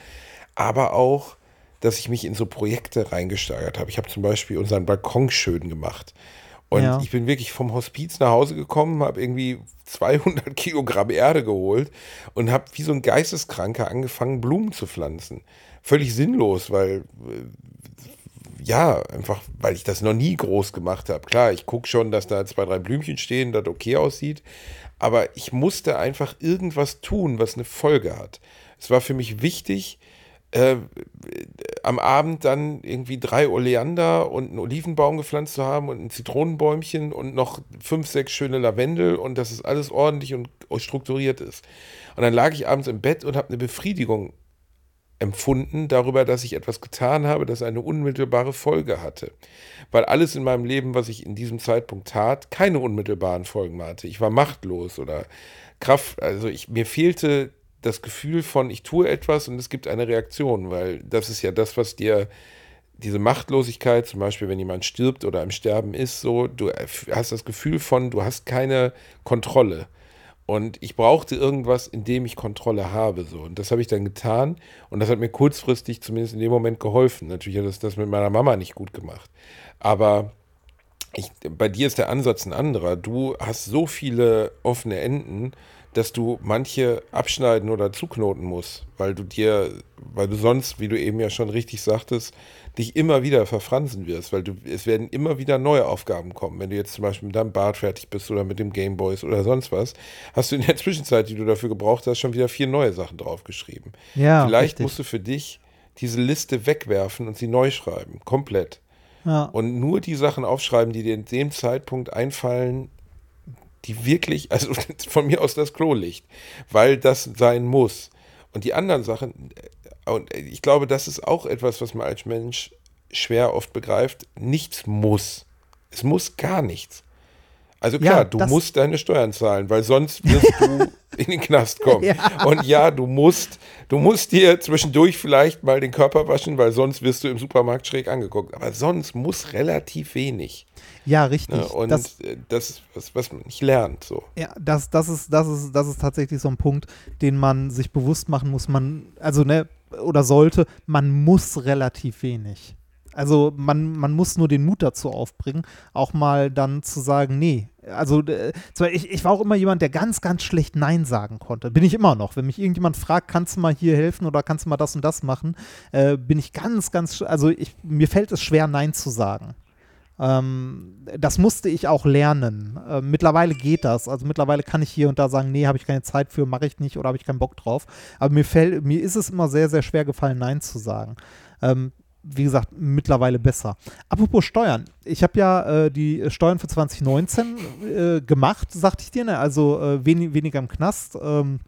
aber auch dass ich mich in so Projekte reingesteigert habe. Ich habe zum Beispiel unseren Balkon schön gemacht. Und ja. ich bin wirklich vom Hospiz nach Hause gekommen, habe irgendwie 200 Kilogramm Erde geholt und habe wie so ein Geisteskranker angefangen, Blumen zu pflanzen. Völlig sinnlos, weil, äh, ja, einfach, weil ich das noch nie groß gemacht habe. Klar, ich gucke schon, dass da zwei, drei Blümchen stehen, das okay aussieht. Aber ich musste einfach irgendwas tun, was eine Folge hat. Es war für mich wichtig, äh, am Abend dann irgendwie drei Oleander und einen Olivenbaum gepflanzt zu haben und ein Zitronenbäumchen und noch fünf, sechs schöne Lavendel und dass es alles ordentlich und strukturiert ist. Und dann lag ich abends im Bett und habe eine Befriedigung empfunden darüber, dass ich etwas getan habe, das eine unmittelbare Folge hatte. Weil alles in meinem Leben, was ich in diesem Zeitpunkt tat, keine unmittelbaren Folgen hatte. Ich war machtlos oder Kraft, also ich, mir fehlte das Gefühl von, ich tue etwas und es gibt eine Reaktion, weil das ist ja das, was dir diese Machtlosigkeit, zum Beispiel, wenn jemand stirbt oder im Sterben ist, so, du hast das Gefühl von, du hast keine Kontrolle. Und ich brauchte irgendwas, in dem ich Kontrolle habe. So. Und das habe ich dann getan. Und das hat mir kurzfristig zumindest in dem Moment geholfen. Natürlich hat das das mit meiner Mama nicht gut gemacht. Aber ich, bei dir ist der Ansatz ein anderer. Du hast so viele offene Enden dass du manche abschneiden oder zuknoten musst, weil du dir, weil du sonst, wie du eben ja schon richtig sagtest, dich immer wieder verfransen wirst, weil du, es werden immer wieder neue Aufgaben kommen. Wenn du jetzt zum Beispiel mit deinem Bart fertig bist oder mit dem Gameboys oder sonst was, hast du in der Zwischenzeit, die du dafür gebraucht hast, schon wieder vier neue Sachen draufgeschrieben. Ja, Vielleicht richtig. musst du für dich diese Liste wegwerfen und sie neu schreiben, komplett. Ja. Und nur die Sachen aufschreiben, die dir in dem Zeitpunkt einfallen, die wirklich, also von mir aus das Klo-Licht, weil das sein muss. Und die anderen Sachen, äh, und ich glaube, das ist auch etwas, was man als Mensch schwer oft begreift, nichts muss. Es muss gar nichts. Also klar, ja, du musst deine Steuern zahlen, weil sonst wirst du in den Knast kommen. Ja. Und ja, du musst, du musst dir zwischendurch vielleicht mal den Körper waschen, weil sonst wirst du im Supermarkt schräg angeguckt. Aber sonst muss relativ wenig. Ja, richtig. Ja, und das, äh, das ist was, was man nicht lernt. So. Ja, das, das, ist, das, ist, das ist tatsächlich so ein Punkt, den man sich bewusst machen muss. Man, also, ne, oder sollte, man muss relativ wenig. Also man, man muss nur den Mut dazu aufbringen, auch mal dann zu sagen, nee. Also äh, ich, ich war auch immer jemand, der ganz, ganz schlecht Nein sagen konnte. Bin ich immer noch. Wenn mich irgendjemand fragt, kannst du mal hier helfen oder kannst du mal das und das machen, äh, bin ich ganz, ganz, also ich, mir fällt es schwer, Nein zu sagen. Ähm, das musste ich auch lernen. Äh, mittlerweile geht das. Also mittlerweile kann ich hier und da sagen, nee, habe ich keine Zeit für, mache ich nicht oder habe ich keinen Bock drauf. Aber mir, fällt, mir ist es immer sehr, sehr schwer gefallen, Nein zu sagen. Ähm, wie gesagt, mittlerweile besser. Apropos Steuern. Ich habe ja äh, die Steuern für 2019 äh, gemacht, sagte ich dir, ne? also äh, wenig, weniger im Knast. Ähm,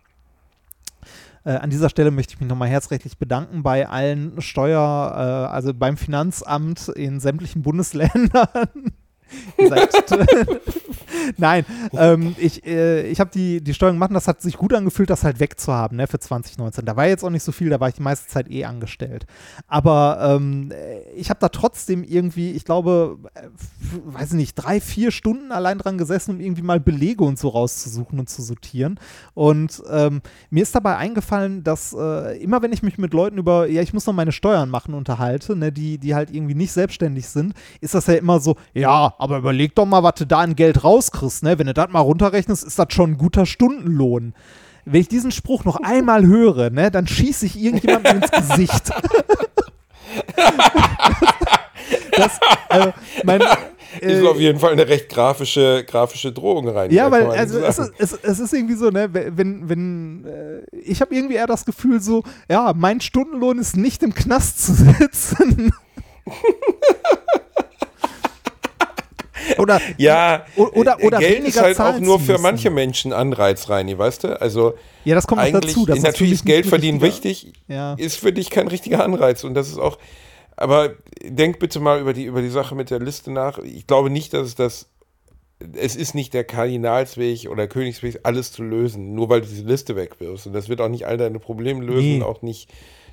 äh, an dieser Stelle möchte ich mich nochmal herzrechtlich bedanken bei allen Steuer, äh, also beim Finanzamt in sämtlichen Bundesländern. Nein, ähm, ich, äh, ich habe die, die Steuerung gemacht und das hat sich gut angefühlt, das halt wegzuhaben, ne, für 2019. Da war jetzt auch nicht so viel, da war ich die meiste Zeit eh angestellt. Aber ähm, ich habe da trotzdem irgendwie, ich glaube, äh, weiß ich nicht, drei, vier Stunden allein dran gesessen, um irgendwie mal Belege und so rauszusuchen und zu sortieren. Und ähm, mir ist dabei eingefallen, dass äh, immer wenn ich mich mit Leuten über, ja, ich muss noch meine Steuern machen, unterhalte, ne, die, die halt irgendwie nicht selbstständig sind, ist das ja immer so, ja, aber überleg doch mal, was du da an Geld rauskriegst, ne? Wenn du das mal runterrechnest, ist das schon ein guter Stundenlohn. Wenn ich diesen Spruch noch einmal höre, ne, dann schieße ich irgendjemandem ins Gesicht. das, äh, mein, ist auf jeden Fall eine recht grafische, grafische Drohung rein. Ja, weil also es ist, es, es ist, irgendwie so, ne, wenn, wenn äh, ich habe irgendwie eher das Gefühl so, ja, mein Stundenlohn ist nicht im Knast zu sitzen. oder ja, oder, oder Geld ist halt auch nur für manche Menschen Anreiz, Reini, weißt du? Also ja, das kommt eigentlich, dazu. Das natürlich ist Geld verdienen wichtig, ja. ist für dich kein richtiger Anreiz und das ist auch aber denk bitte mal über die, über die Sache mit der Liste nach. Ich glaube nicht, dass es das. Es ist nicht der Kardinalsweg oder Königsweg, alles zu lösen, nur weil du diese Liste wegwirfst. Und das wird auch nicht all deine Probleme lösen, nee. auch nicht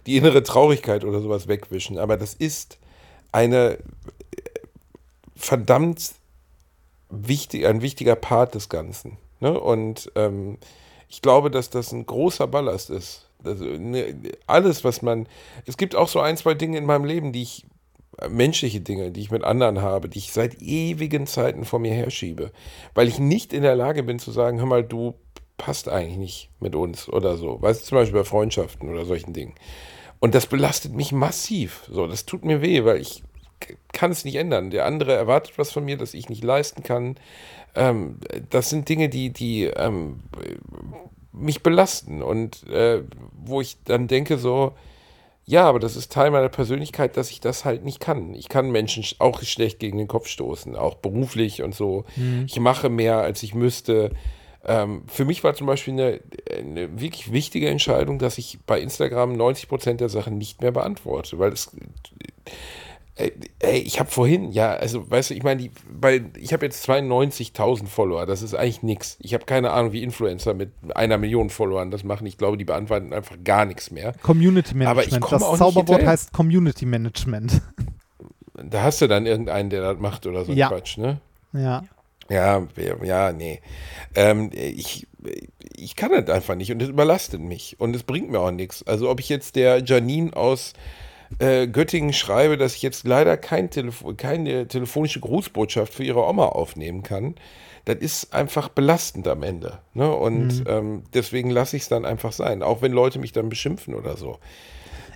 die innere Traurigkeit oder sowas wegwischen. Aber das ist eine verdammt wichtig, ein wichtiger Part des Ganzen. Ne? Und ähm, ich glaube, dass das ein großer Ballast ist. Also, ne, alles, was man. Es gibt auch so ein, zwei Dinge in meinem Leben, die ich. menschliche Dinge, die ich mit anderen habe, die ich seit ewigen Zeiten vor mir herschiebe. Weil ich nicht in der Lage bin zu sagen, hör mal, du passt eigentlich nicht mit uns oder so. Weißt du, zum Beispiel bei Freundschaften oder solchen Dingen. Und das belastet mich massiv. So, das tut mir weh, weil ich kann es nicht ändern. Der andere erwartet was von mir, das ich nicht leisten kann. Ähm, das sind Dinge, die, die ähm, mich belasten und äh, wo ich dann denke so, ja, aber das ist Teil meiner Persönlichkeit, dass ich das halt nicht kann. Ich kann Menschen auch schlecht gegen den Kopf stoßen, auch beruflich und so. Mhm. Ich mache mehr, als ich müsste. Ähm, für mich war zum Beispiel eine, eine, wirklich wichtige Entscheidung, dass ich bei Instagram 90 Prozent der Sachen nicht mehr beantworte, weil es Ey, ich habe vorhin, ja, also weißt du, ich meine, ich habe jetzt 92.000 Follower, das ist eigentlich nichts. Ich habe keine Ahnung, wie Influencer mit einer Million Followern das machen. Ich glaube, die beantworten einfach gar nichts mehr. Community Management, das Zauberwort heißt Community Management. Da hast du dann irgendeinen, der das macht oder so ja. Quatsch, ne? Ja. Ja, ja, nee. Ähm, ich, ich kann das einfach nicht und es überlastet mich und es bringt mir auch nichts. Also ob ich jetzt der Janine aus äh, Göttingen schreibe, dass ich jetzt leider kein Telefo keine telefonische Grußbotschaft für ihre Oma aufnehmen kann, das ist einfach belastend am Ende. Ne? Und mhm. ähm, deswegen lasse ich es dann einfach sein, auch wenn Leute mich dann beschimpfen oder so.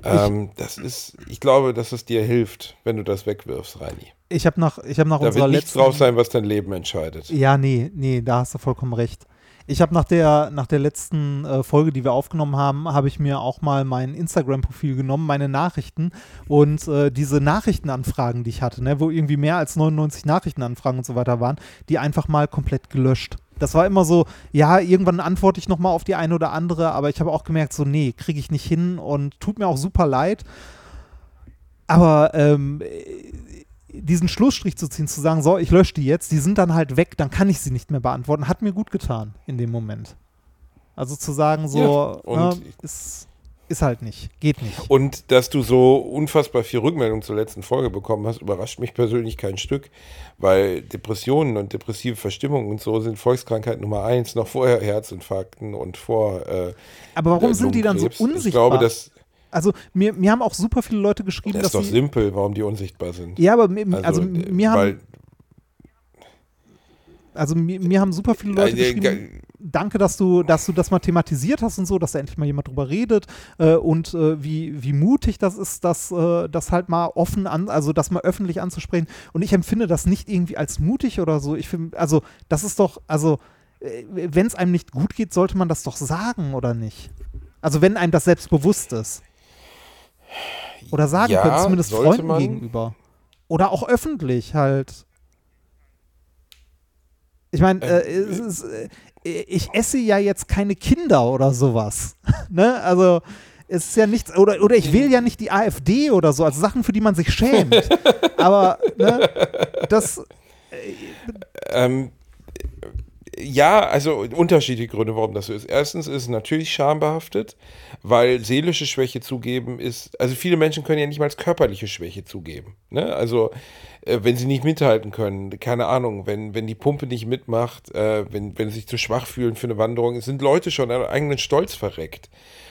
Ähm, das ist, ich glaube, dass es dir hilft, wenn du das wegwirfst, Reini. Ich habe nach, ich hab nach da unserer wird nichts letzten. drauf sein, was dein Leben entscheidet. Ja, nee, nee, da hast du vollkommen recht. Ich habe nach der, nach der letzten äh, Folge, die wir aufgenommen haben, habe ich mir auch mal mein Instagram-Profil genommen, meine Nachrichten und äh, diese Nachrichtenanfragen, die ich hatte, ne, wo irgendwie mehr als 99 Nachrichtenanfragen und so weiter waren, die einfach mal komplett gelöscht. Das war immer so, ja, irgendwann antworte ich nochmal auf die eine oder andere, aber ich habe auch gemerkt, so, nee, kriege ich nicht hin und tut mir auch super leid. Aber ähm, diesen Schlussstrich zu ziehen, zu sagen, so, ich lösche die jetzt, die sind dann halt weg, dann kann ich sie nicht mehr beantworten, hat mir gut getan in dem Moment. Also zu sagen, so, ja, ne, ist, ist halt nicht, geht nicht. Und dass du so unfassbar viel Rückmeldung zur letzten Folge bekommen hast, überrascht mich persönlich kein Stück, weil Depressionen und depressive Verstimmungen und so sind Volkskrankheit Nummer eins, noch vorher Herzinfarkten und vor. Äh, Aber warum äh, sind die dann so unsichtbar? Ich glaube, dass also mir, mir haben auch super viele Leute geschrieben, das dass ist doch simpel, warum die unsichtbar sind. Ja, aber mir, also, also mir haben also mir, mir, haben super viele Leute ja, geschrieben, danke, dass du, dass du das mal thematisiert hast und so, dass da endlich mal jemand drüber redet äh, und äh, wie, wie mutig das ist, das, äh, das halt mal offen an, also das mal öffentlich anzusprechen. Und ich empfinde das nicht irgendwie als mutig oder so. Ich finde, also das ist doch, also äh, wenn es einem nicht gut geht, sollte man das doch sagen, oder nicht? Also wenn einem das selbst bewusst ist. Oder sagen ja, können, zumindest Freunden man. gegenüber. Oder auch öffentlich halt. Ich meine, äh, äh, äh, ich esse ja jetzt keine Kinder oder sowas. ne? Also es ist ja nichts, oder, oder ich wähle ja nicht die AfD oder so, also Sachen, für die man sich schämt. Aber ne, das. ähm, Ja, also unterschiedliche Gründe, warum das so ist. Erstens ist es natürlich schambehaftet, weil seelische Schwäche zugeben ist, also viele Menschen können ja nicht mal körperliche Schwäche zugeben. Ne? Also äh, wenn sie nicht mithalten können, keine Ahnung, wenn, wenn die Pumpe nicht mitmacht, äh, wenn, wenn sie sich zu schwach fühlen für eine Wanderung, sind Leute schon an eigenen Stolz verreckt.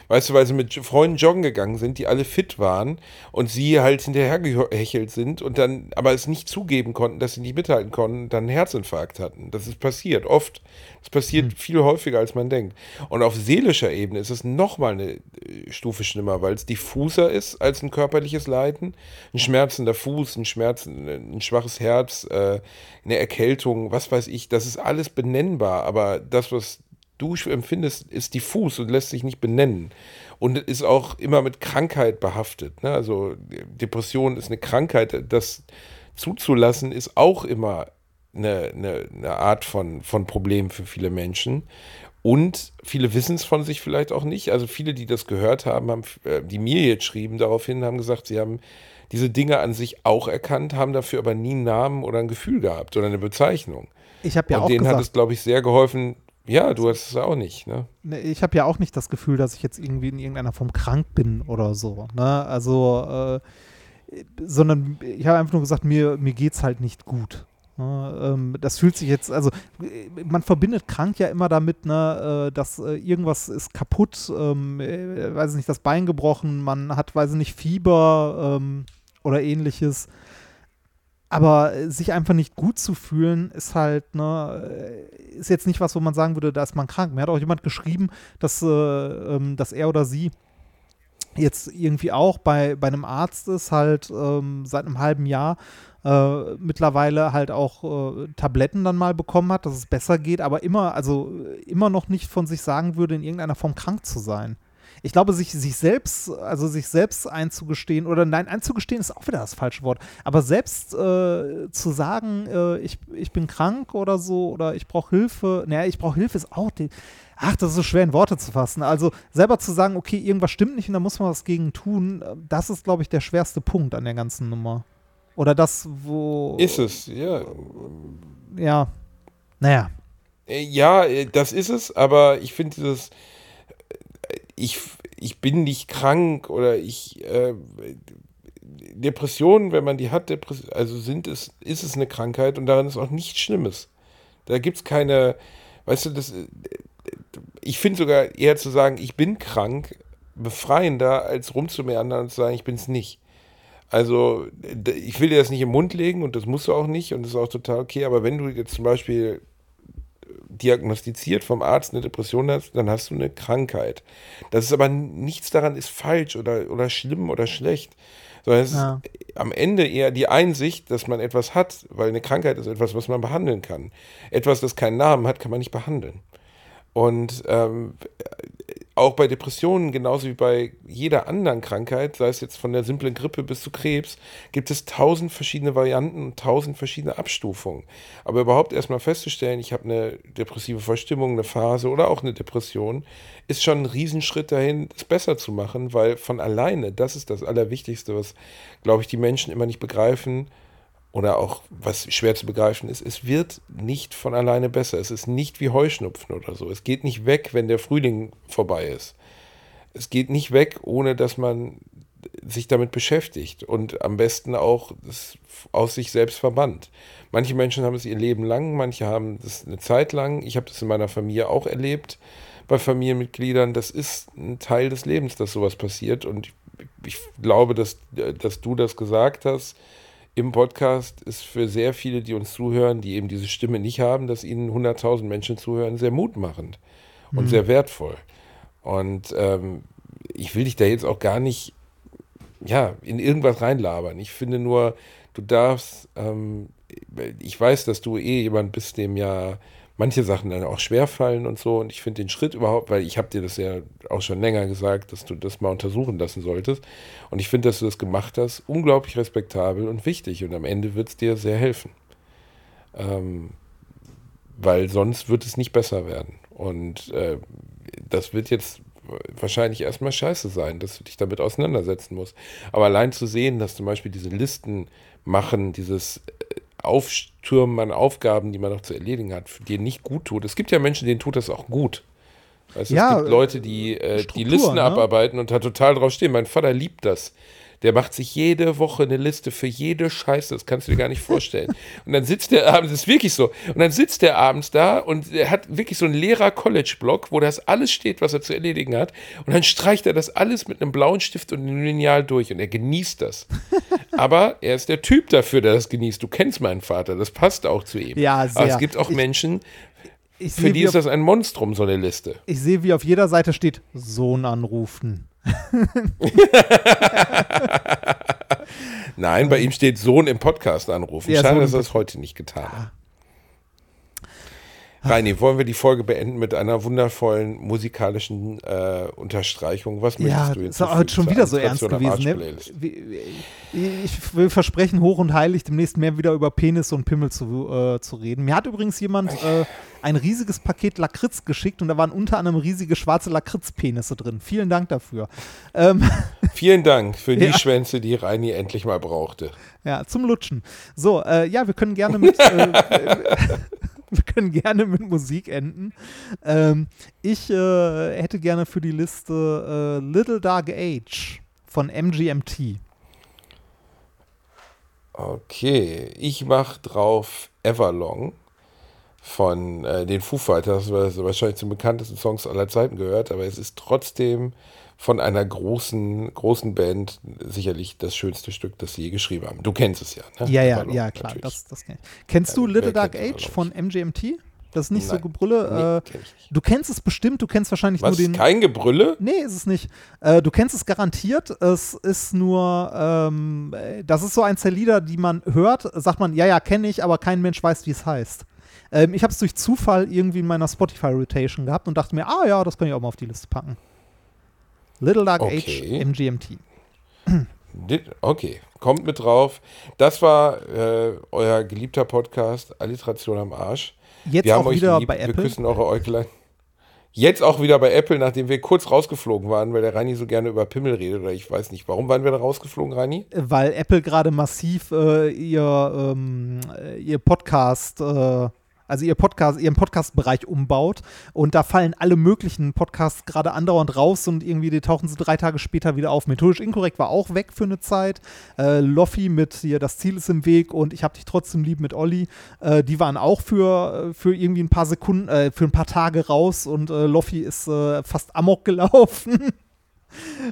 Weißt du, weil sie mit Freunden joggen gegangen sind, die alle fit waren und sie halt hinterhergehechelt sind und dann aber es nicht zugeben konnten, dass sie nicht mithalten konnten, dann einen Herzinfarkt hatten. Das ist passiert, oft. Das passiert mhm. viel häufiger, als man denkt. Und auf seelischer Ebene ist es nochmal eine äh, Stufe schlimmer, weil es diffuser ist als ein körperliches Leiden. Ein schmerzender Fuß, ein, Schmerz, ein schwaches Herz, äh, eine Erkältung, was weiß ich, das ist alles benennbar. Aber das, was du empfindest, ist diffus und lässt sich nicht benennen. Und ist auch immer mit Krankheit behaftet. Ne? Also Depression ist eine Krankheit. Das zuzulassen ist auch immer eine, eine, eine Art von, von Problem für viele Menschen. Und viele wissen es von sich vielleicht auch nicht. Also viele, die das gehört haben, haben äh, die mir jetzt schrieben daraufhin, haben gesagt, sie haben diese Dinge an sich auch erkannt, haben dafür aber nie einen Namen oder ein Gefühl gehabt oder eine Bezeichnung. Ich habe ja Und auch denen gesagt, hat es, glaube ich, sehr geholfen, ja, du hast es auch nicht, ne? Ich habe ja auch nicht das Gefühl, dass ich jetzt irgendwie in irgendeiner Form krank bin oder so. Ne? Also, äh, sondern ich habe einfach nur gesagt, mir, mir es halt nicht gut. Ne? Ähm, das fühlt sich jetzt, also man verbindet krank ja immer damit, ne, äh, dass äh, irgendwas ist kaputt, ähm, äh, weiß nicht, das Bein gebrochen, man hat, weiß ich nicht, Fieber ähm, oder ähnliches. Aber äh, sich einfach nicht gut zu fühlen, ist halt, ne, äh, ist jetzt nicht was, wo man sagen würde, da ist man krank. Mir hat auch jemand geschrieben, dass, äh, ähm, dass er oder sie jetzt irgendwie auch bei, bei einem Arzt ist, halt ähm, seit einem halben Jahr äh, mittlerweile halt auch äh, Tabletten dann mal bekommen hat, dass es besser geht, aber immer, also immer noch nicht von sich sagen würde, in irgendeiner Form krank zu sein ich glaube, sich, sich selbst, also sich selbst einzugestehen, oder nein, einzugestehen ist auch wieder das falsche Wort, aber selbst äh, zu sagen, äh, ich, ich bin krank oder so, oder ich brauche Hilfe, naja, ich brauche Hilfe ist auch die, ach, das ist so schwer in Worte zu fassen. Also selber zu sagen, okay, irgendwas stimmt nicht und da muss man was gegen tun, das ist, glaube ich, der schwerste Punkt an der ganzen Nummer. Oder das, wo. Ist es, ja. Ja. Naja. Äh, Ja, äh, das ist es, aber ich finde dieses, äh, ich, ich bin nicht krank oder ich, äh, Depressionen, wenn man die hat, Depress also sind es, ist es eine Krankheit und daran ist auch nichts Schlimmes. Da gibt es keine, weißt du, das, äh, ich finde sogar eher zu sagen, ich bin krank, befreiender, als rumzumeandern und zu sagen, ich bin es nicht. Also, ich will dir das nicht im Mund legen und das musst du auch nicht und das ist auch total okay, aber wenn du jetzt zum Beispiel diagnostiziert vom Arzt eine Depression hast, dann hast du eine Krankheit. Das ist aber nichts daran ist falsch oder, oder schlimm oder schlecht, sondern es Ja. ist am Ende eher die Einsicht, dass man etwas hat, weil eine Krankheit ist etwas, was man behandeln kann. Etwas, das keinen Namen hat, kann man nicht behandeln. Und ähm, auch bei Depressionen, genauso wie bei jeder anderen Krankheit, sei es jetzt von der simplen Grippe bis zu Krebs, gibt es tausend verschiedene Varianten und tausend verschiedene Abstufungen. Aber überhaupt erstmal festzustellen, ich habe eine depressive Verstimmung, eine Phase oder auch eine Depression, ist schon ein Riesenschritt dahin, es besser zu machen, weil von alleine, das ist das Allerwichtigste, was, glaube ich, die Menschen immer nicht begreifen, oder auch was schwer zu begreifen ist, es wird nicht von alleine besser. Es ist nicht wie Heuschnupfen oder so. Es geht nicht weg, wenn der Frühling vorbei ist. Es geht nicht weg, ohne dass man sich damit beschäftigt und am besten auch es aus sich selbst verbannt. Manche Menschen haben es ihr Leben lang, manche haben das eine Zeit lang. Ich habe das in meiner Familie auch erlebt, bei Familienmitgliedern. Das ist ein Teil des Lebens, dass sowas passiert. Und ich glaube, dass, dass du das gesagt hast im Podcast ist für sehr viele, die uns zuhören, die eben diese Stimme nicht haben, dass ihnen 100.000 Menschen zuhören, sehr mutmachend und sehr wertvoll. Und ähm, ich will dich da jetzt auch gar nicht ja, in irgendwas reinlabern. Ich finde nur, du darfst, ähm, ich weiß, dass du eh jemand bist, dem ja manche Sachen dann auch schwerfallen und so. Und ich finde den Schritt überhaupt, weil ich habe dir das ja auch schon länger gesagt, dass du das mal untersuchen lassen solltest. Und ich finde, dass du das gemacht hast, unglaublich respektabel und wichtig. Und am Ende wird es dir sehr helfen. Ähm, weil sonst wird es nicht besser werden. Und äh, das wird jetzt wahrscheinlich erstmal scheiße sein, dass du dich damit auseinandersetzen musst. Aber allein zu sehen, dass zum Beispiel diese Listen machen, dieses äh, Auftürmen an Aufgaben, die man noch zu erledigen hat, dir nicht gut tut. Es gibt ja Menschen, denen tut das auch gut. Du, Ja, es gibt Leute, die äh, die Struktur, Listen ne? abarbeiten und da total drauf stehen. Mein Vater liebt das. Der macht sich jede Woche eine Liste für jede Scheiße, das kannst du dir gar nicht vorstellen. Und dann sitzt der abends, das ist wirklich so, und dann sitzt der abends da und er hat wirklich so einen leerer College-Block, wo das alles steht, was er zu erledigen hat. Und dann streicht er das alles mit einem blauen Stift und einem Lineal durch und er genießt das. Aber er ist der Typ dafür, der das genießt. Du kennst meinen Vater, das passt auch zu ihm. Ja, Aber sehr. es gibt auch Menschen, Ich für die ist auf, das ein Monstrum, so eine Liste. ich sehe, wie auf jeder Seite steht, Sohn anrufen. Nein, bei ihm steht Sohn im Podcast anrufen. Ja, Schade, Sohn dass er es heute nicht getan hat. Reini, wollen wir die Folge beenden mit einer wundervollen musikalischen äh, Unterstreichung? Was möchtest Ja, du ist aber heute schon wieder so ernst gewesen. Ne? Ich will versprechen, hoch und heilig, demnächst mehr wieder über Penis und Pimmel zu, äh, zu reden. Mir hat übrigens jemand äh, ein riesiges Paket Lakritz geschickt und da waren unter anderem riesige schwarze Lakritzpenisse drin. Vielen Dank dafür. Ähm, Vielen Dank für die Ja. Schwänze, die Reini endlich mal brauchte. ja, zum Lutschen. So, äh, ja, wir können gerne mit. wir können gerne mit Musik enden. Ähm, ich äh, hätte gerne für die Liste äh, Little Dark Age von MGMT. Okay, ich mach drauf Everlong von äh, den Foo Fighters, es wahrscheinlich zum bekanntesten Songs aller Zeiten gehört, aber es ist trotzdem von einer großen, großen Band sicherlich das schönste Stück, das sie je geschrieben haben. Du kennst es ja, ne? Ja, ja, Everlong, ja, klar. natürlich. Das, das kenn ich. Kennst du Little Dark Age von MGMT? Das ist nicht so Nein. Gebrülle. Nee, äh, kenn du kennst es bestimmt, du kennst wahrscheinlich Was, nur den. kein Gebrülle? Nee, ist es nicht. Äh, du kennst es garantiert. Es ist nur, ähm, äh, das ist so eins der Lieder, die man hört, sagt man, ja, ja, kenne ich, aber kein Mensch weiß, wie es heißt. Ähm, ich habe es durch Zufall irgendwie in meiner Spotify-Rotation gehabt und dachte mir, ah ja, das kann ich auch mal auf die Liste packen. Little Dark Okay. Age, MGMT. Dit- Okay, kommt mit drauf. Das war äh, euer geliebter Podcast, Alliteration am Arsch. Jetzt wir haben auch wieder lieb, bei Wir Apple. küssen eure Äuglein. Jetzt auch wieder bei Apple, nachdem wir kurz rausgeflogen waren, weil der Reini so gerne über Pimmel redet oder ich weiß nicht. Warum waren wir da rausgeflogen, Reini? weil Apple gerade massiv äh, ihr, ähm, äh, ihr Podcast, äh, also ihr Podcast, ihren Podcast-Bereich umbaut und da fallen alle möglichen Podcasts gerade andauernd raus und irgendwie die tauchen sie drei Tage später wieder auf. Methodisch inkorrekt war auch weg für eine Zeit. Äh, Loffi mit hier Das Ziel ist im Weg und Ich hab dich trotzdem lieb mit Olli, äh, die waren auch für, für irgendwie ein paar Sekunden, äh, für ein paar Tage raus und äh, Loffi ist äh, fast amok gelaufen.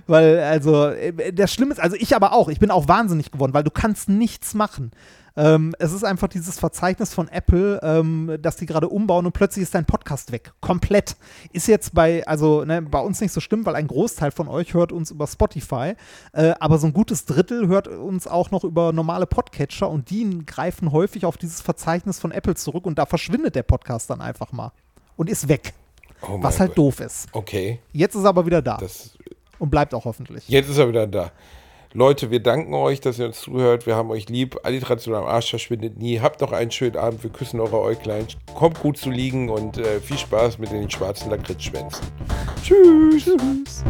Weil, also, äh, das Schlimme ist, also ich aber auch, ich bin auch wahnsinnig geworden, weil du kannst nichts machen. Ähm, es ist einfach dieses Verzeichnis von Apple, ähm, dass die gerade umbauen und plötzlich ist dein Podcast weg. Komplett. Ist jetzt bei, also ne, bei uns nicht so schlimm, weil ein Großteil von euch hört uns über Spotify. Äh, aber so ein gutes Drittel hört uns auch noch über normale Podcatcher und die greifen häufig auf dieses Verzeichnis von Apple zurück und da verschwindet der Podcast dann einfach mal. Und ist weg. Oh Was halt Gott. doof ist. Okay, Jetzt ist er aber wieder da. das, und bleibt auch hoffentlich. jetzt ist er wieder da. Leute, wir danken euch, dass ihr uns zuhört. Wir haben euch lieb. Alliteration am Arsch verschwindet nie. Habt noch einen schönen Abend. Wir küssen eure Äuglein. Kommt gut zu liegen und äh, viel Spaß mit den schwarzen Lakritzschwänzen. Tschüss. Tschüss.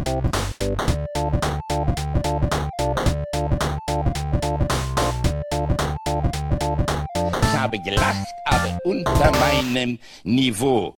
Ich habe gelacht, aber unter meinem Niveau.